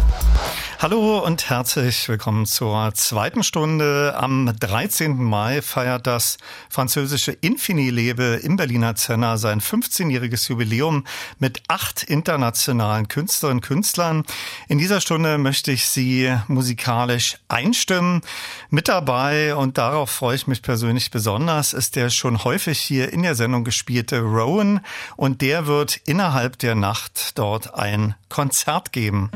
Hallo und herzlich willkommen zur zweiten Stunde. Am 13. Mai feiert das französische Infini-Label im Berliner Zenner sein 15-jähriges Jubiläum mit acht internationalen Künstlerinnen und Künstlern. In dieser Stunde möchte ich Sie musikalisch einstimmen. Mit dabei, und darauf freue ich mich persönlich besonders, ist der schon häufig hier in der Sendung gespielte Rowan und der wird innerhalb der Nacht dort ein Konzert geben.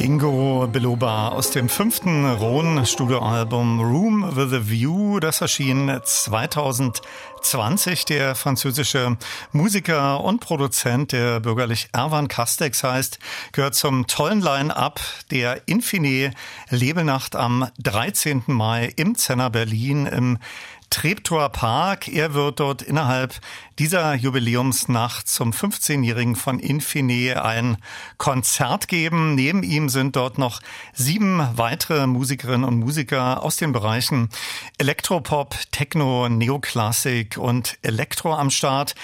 Ingo Beloba aus dem fünften Rhone-Studioalbum Room with a View. Das erschien 2020. Der französische Musiker und Produzent, der bürgerlich Erwan Castex heißt, gehört zum tollen Line-Up der Infine Lebenacht am 13. Mai im Zenner Berlin im Treptower Park. Er wird dort innerhalb dieser Jubiläumsnacht zum 15-Jährigen von Infine ein Konzert geben. Neben ihm sind dort noch sieben weitere Musikerinnen und Musiker aus den Bereichen Elektropop, Techno, Neoklassik und Elektro am Start.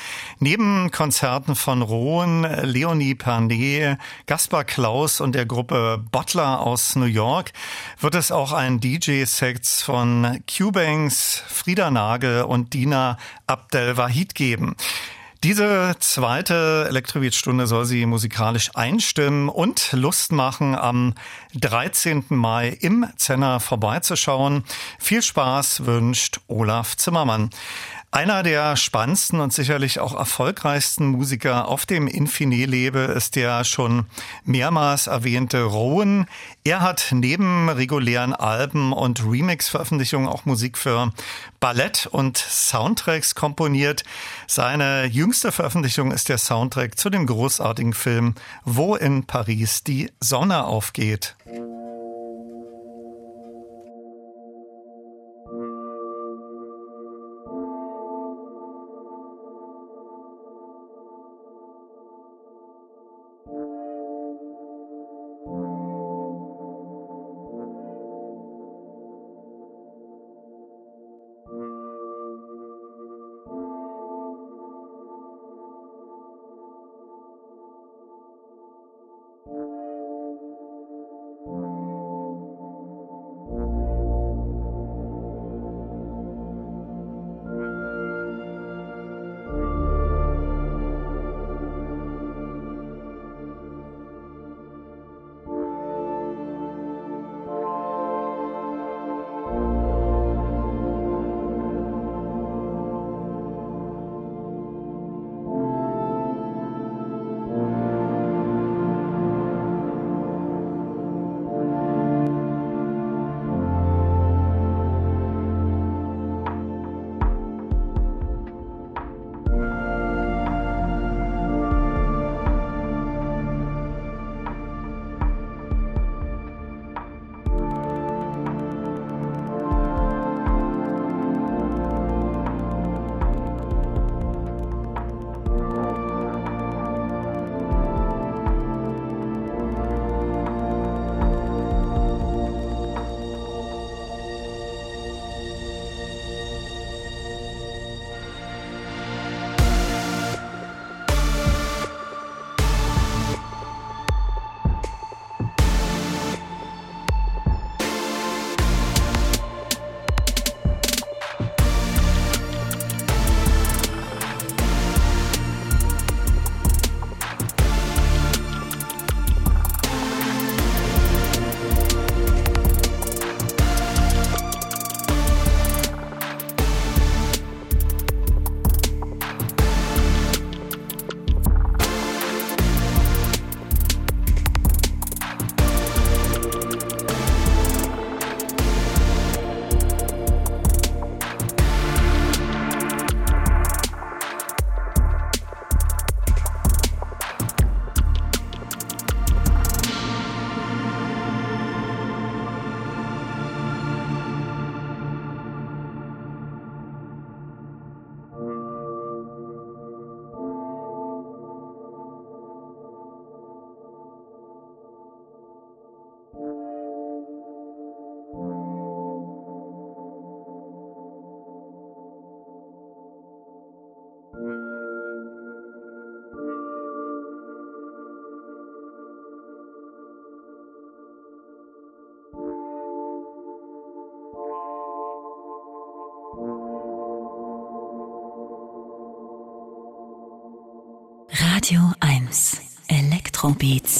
Neben Konzerten von Rohn, Leonie Pernet, Gaspar Klaus und der Gruppe Butler aus New York wird es auch ein DJ-Sets von Cubanks, Frieda Nagel und Dina Abdel Wahid geben geben. Diese zweite Elektrobeat-Stunde soll sie musikalisch einstimmen und Lust machen, am 13. Mai im Zenner vorbeizuschauen. Viel Spaß wünscht Olaf Zimmermann. Einer der spannendsten und sicherlich auch erfolgreichsten Musiker auf dem Infine-Label ist der schon mehrmals erwähnte Rowan. Er hat neben regulären Alben und Remix-Veröffentlichungen auch Musik für Ballett und Soundtracks komponiert. Seine jüngste Veröffentlichung ist der Soundtrack zu dem großartigen Film Wo in Paris die Sonne aufgeht. Elektrobeats.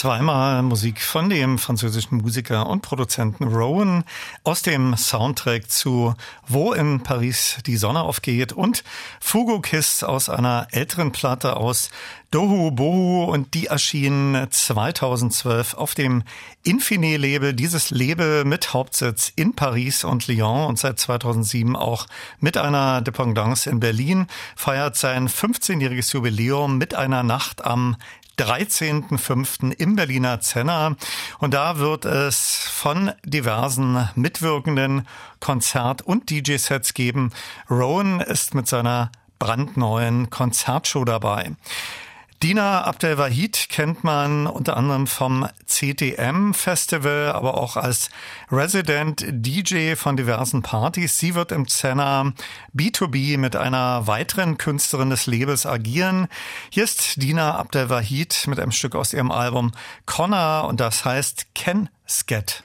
Zweimal Musik von dem französischen Musiker und Produzenten Rowan aus dem Soundtrack zu Wo in Paris die Sonne aufgeht und Fugo Kiss aus einer älteren Platte aus Dohu Bohu und die erschien 2012 auf dem Infine-Label. Dieses Label mit Hauptsitz in Paris und Lyon und seit 2007 auch mit einer Dependance in Berlin feiert sein 15-jähriges Jubiläum mit einer Nacht am 13.05. im Berliner Zenner. Und da wird es von diversen mitwirkenden Konzert- und DJ-Sets geben. Rowan ist mit seiner brandneuen Konzertshow dabei. Dina Abdelwahid kennt man unter anderem vom CTM Festival, aber auch als Resident DJ von diversen Partys. Sie wird im Zenner B2B mit einer weiteren Künstlerin des Labels agieren. Hier ist Dina Abdelwahid mit einem Stück aus ihrem Album Connor und das heißt Ken Sket.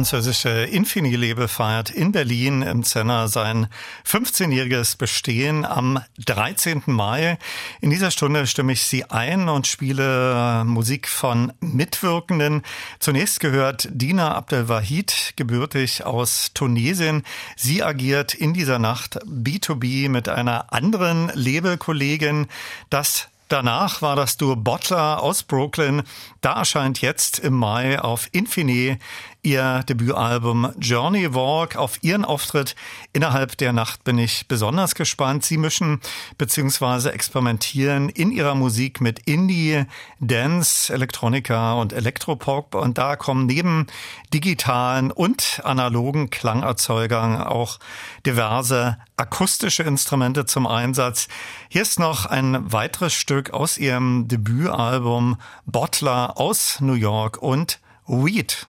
Französische Infini-Label feiert in Berlin im Zenner sein 15-jähriges Bestehen am 13. Mai. In dieser Stunde stimme ich Sie ein und spiele Musik von Mitwirkenden. Zunächst gehört Dina Abdelwahid, gebürtig aus Tunesien. Sie agiert in dieser Nacht B2B mit einer anderen Labelkollegin. Das Danach war das Duo Bottler aus Brooklyn. Da erscheint jetzt im Mai auf Infine ihr Debütalbum Journey Walk. Auf ihren Auftritt innerhalb der Nacht bin ich besonders gespannt. Sie mischen bzw. experimentieren in ihrer Musik mit Indie, Dance, Elektronika und Elektropop. Und da kommen neben digitalen und analogen Klangerzeugern auch diverse akustische Instrumente zum Einsatz. Hier ist noch ein weiteres Stück aus ihrem Debütalbum Bottler aus New York und Weed.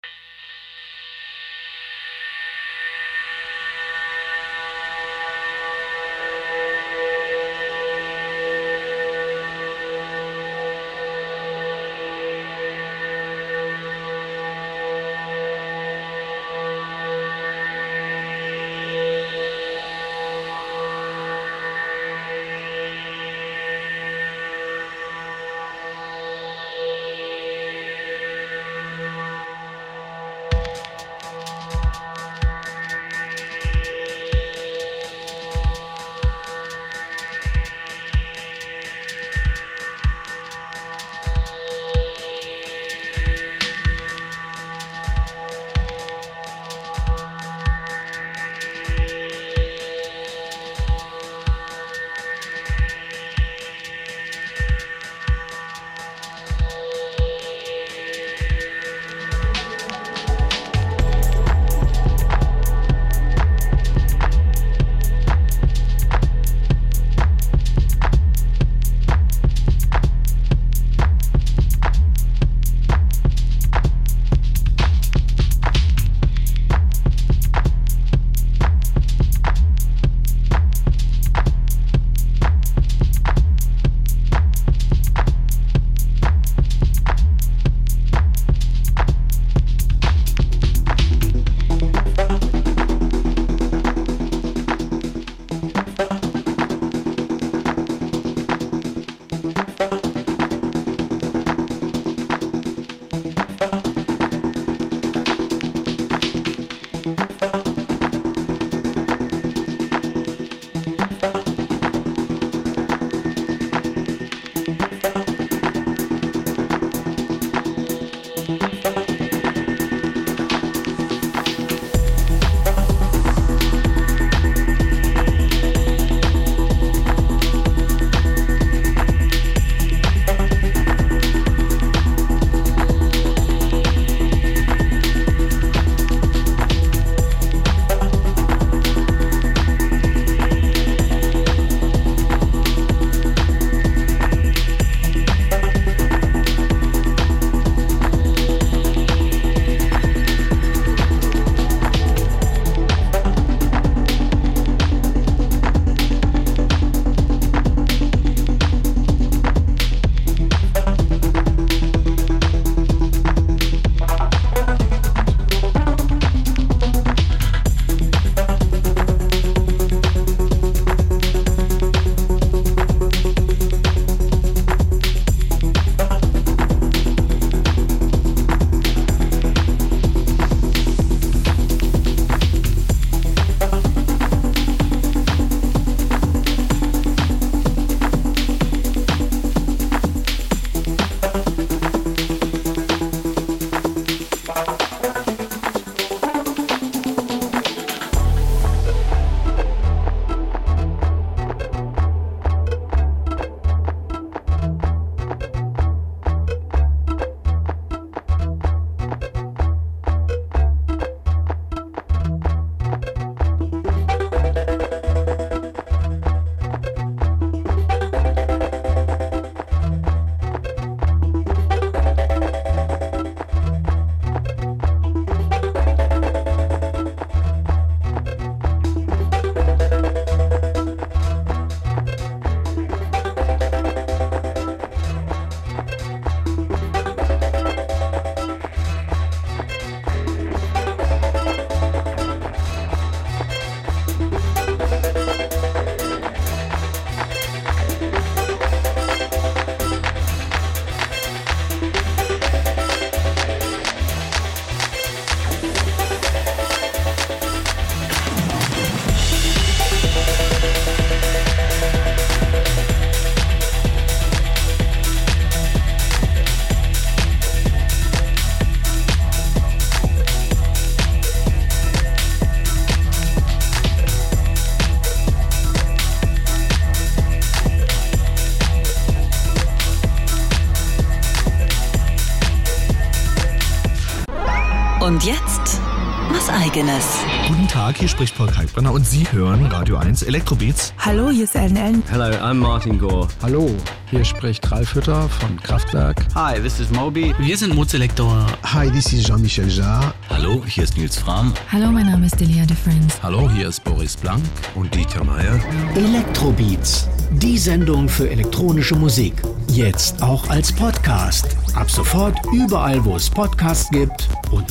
Eigenes. Guten Tag, hier spricht Paul Kalkbrenner und Sie hören Radio 1 Elektrobeats. Hallo, hier ist Ellen Ellen. Hello, I'm Martin Gore. Hallo, hier spricht Ralf Hütter von Kraftwerk. Hi, this is Moby. Wir sind Mozelektor. Hi, this is Jean-Michel Jarre. Hallo, hier ist Nils Fram. Hallo, mein Name ist Delia de Friends. Hallo, hier ist Boris Blank und Dieter Meier. Elektrobeats, die Sendung für elektronische Musik. Jetzt auch als Podcast. Ab sofort überall, wo es Podcasts gibt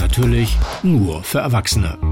natürlich nur für Erwachsene.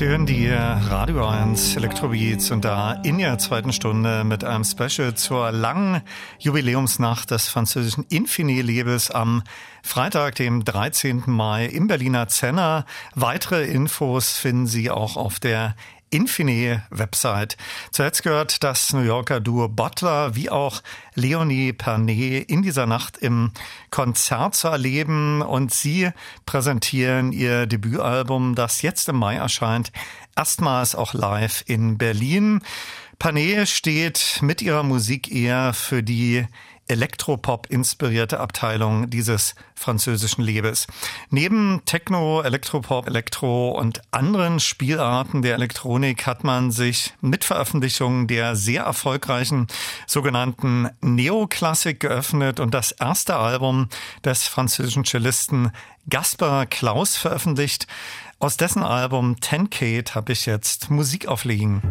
Sie hören die Radio 1 Elektrobeats und da in der zweiten Stunde mit einem Special zur langen Jubiläumsnacht des französischen Infinet-Labels am Freitag, dem 13. Mai im Berliner Zenner. Weitere Infos finden Sie auch auf der Infinet-Website. Zuletzt gehört das New Yorker Duo Butler wie auch Leonie Pernet in dieser Nacht im Konzert zu erleben und sie präsentieren ihr Debütalbum, das jetzt im Mai erscheint, erstmals auch live in Berlin. Pernet steht mit ihrer Musik eher für die Elektropop-inspirierte Abteilung dieses französischen Labels. Neben Techno, Elektropop, Elektro und anderen Spielarten der Elektronik hat man sich mit Veröffentlichung der sehr erfolgreichen sogenannten Neoklassik geöffnet und das erste Album des französischen Cellisten Gaspar Klaus veröffentlicht. Aus dessen Album Ten Kate habe ich jetzt Musik auflegen.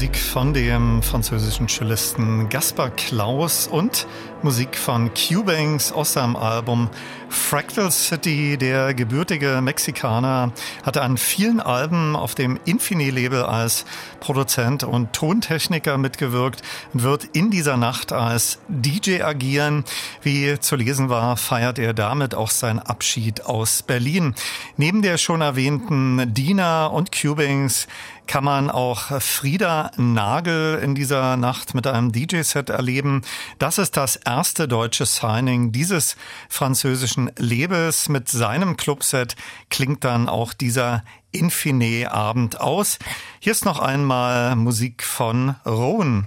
Musik von dem französischen Cellisten Gaspar Klaus und Musik von Cubanks aus seinem Album Fractal City. Der gebürtige Mexikaner hatte an vielen Alben auf dem Infini-Label als Produzent und Tontechniker mitgewirkt und wird in dieser Nacht als DJ agieren. Wie zu lesen war, feiert er damit auch seinen Abschied aus Berlin. Neben der schon erwähnten Dina und Cubanks kann man auch Frieda Nagel in dieser Nacht mit einem DJ-Set erleben. Das ist das erste deutsche Signing dieses französischen Labels. Mit seinem Clubset klingt dann auch dieser Infine-Abend aus. Hier ist noch einmal Musik von Rowan.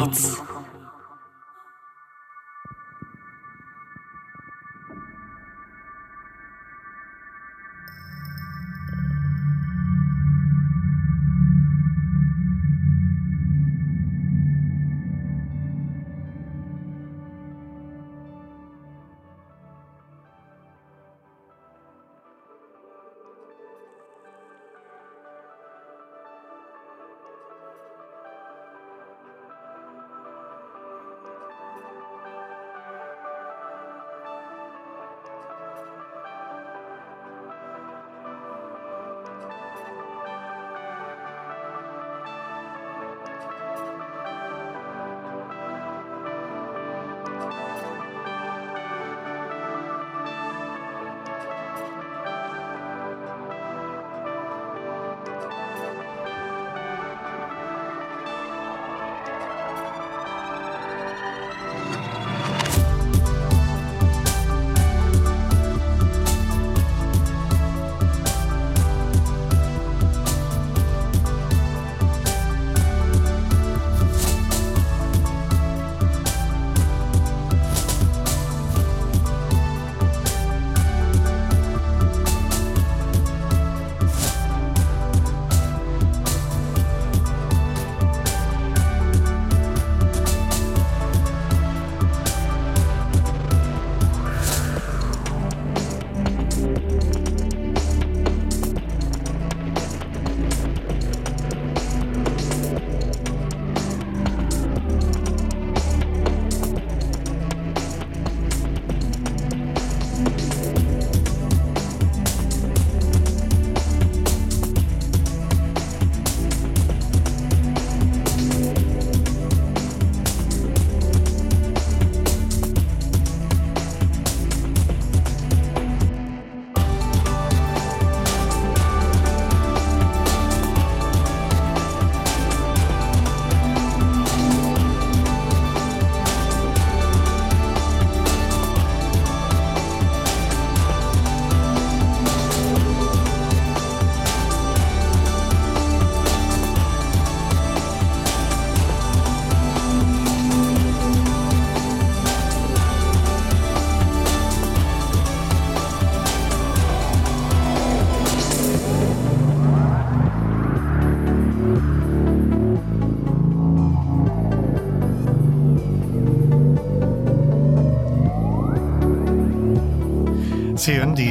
Elektrobeats.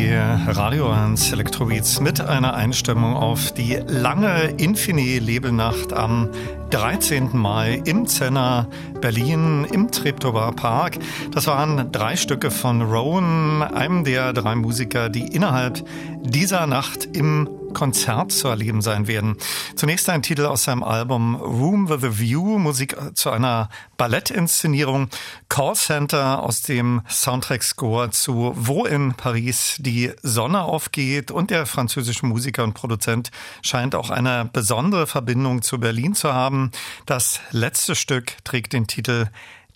Die Radio 1 Elektrobeats mit einer Einstimmung auf die lange Infini-Lebelnacht am 13. Mai im Zenner Berlin im Treptower Park. Das waren drei Stücke von Rowan, einem der drei Musiker, die innerhalb dieser Nacht im Konzert zu erleben sein werden. Zunächst ein Titel aus seinem Album Room with a View, Musik zu einer Ballettinszenierung, Call Center aus dem Soundtrack-Score zu Wo in Paris die Sonne aufgeht und der französische Musiker und Produzent scheint auch eine besondere Verbindung zu Berlin zu haben. Das letzte Stück trägt den Titel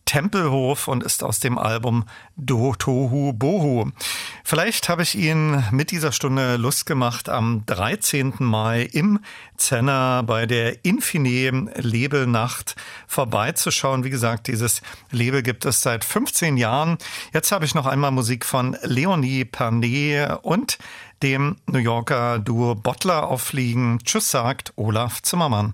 Tempelhof und ist aus dem Album Do Tohu Bohu. Vielleicht habe ich Ihnen mit dieser Stunde Lust gemacht, am 13. Mai im Zenner bei der Infine Labelnacht vorbeizuschauen. Wie gesagt, dieses Label gibt es seit 15 Jahren. Jetzt habe ich noch einmal Musik von Leonie Pernet und dem New Yorker Duo Bottler auffliegen. Tschüss sagt Olaf Zimmermann.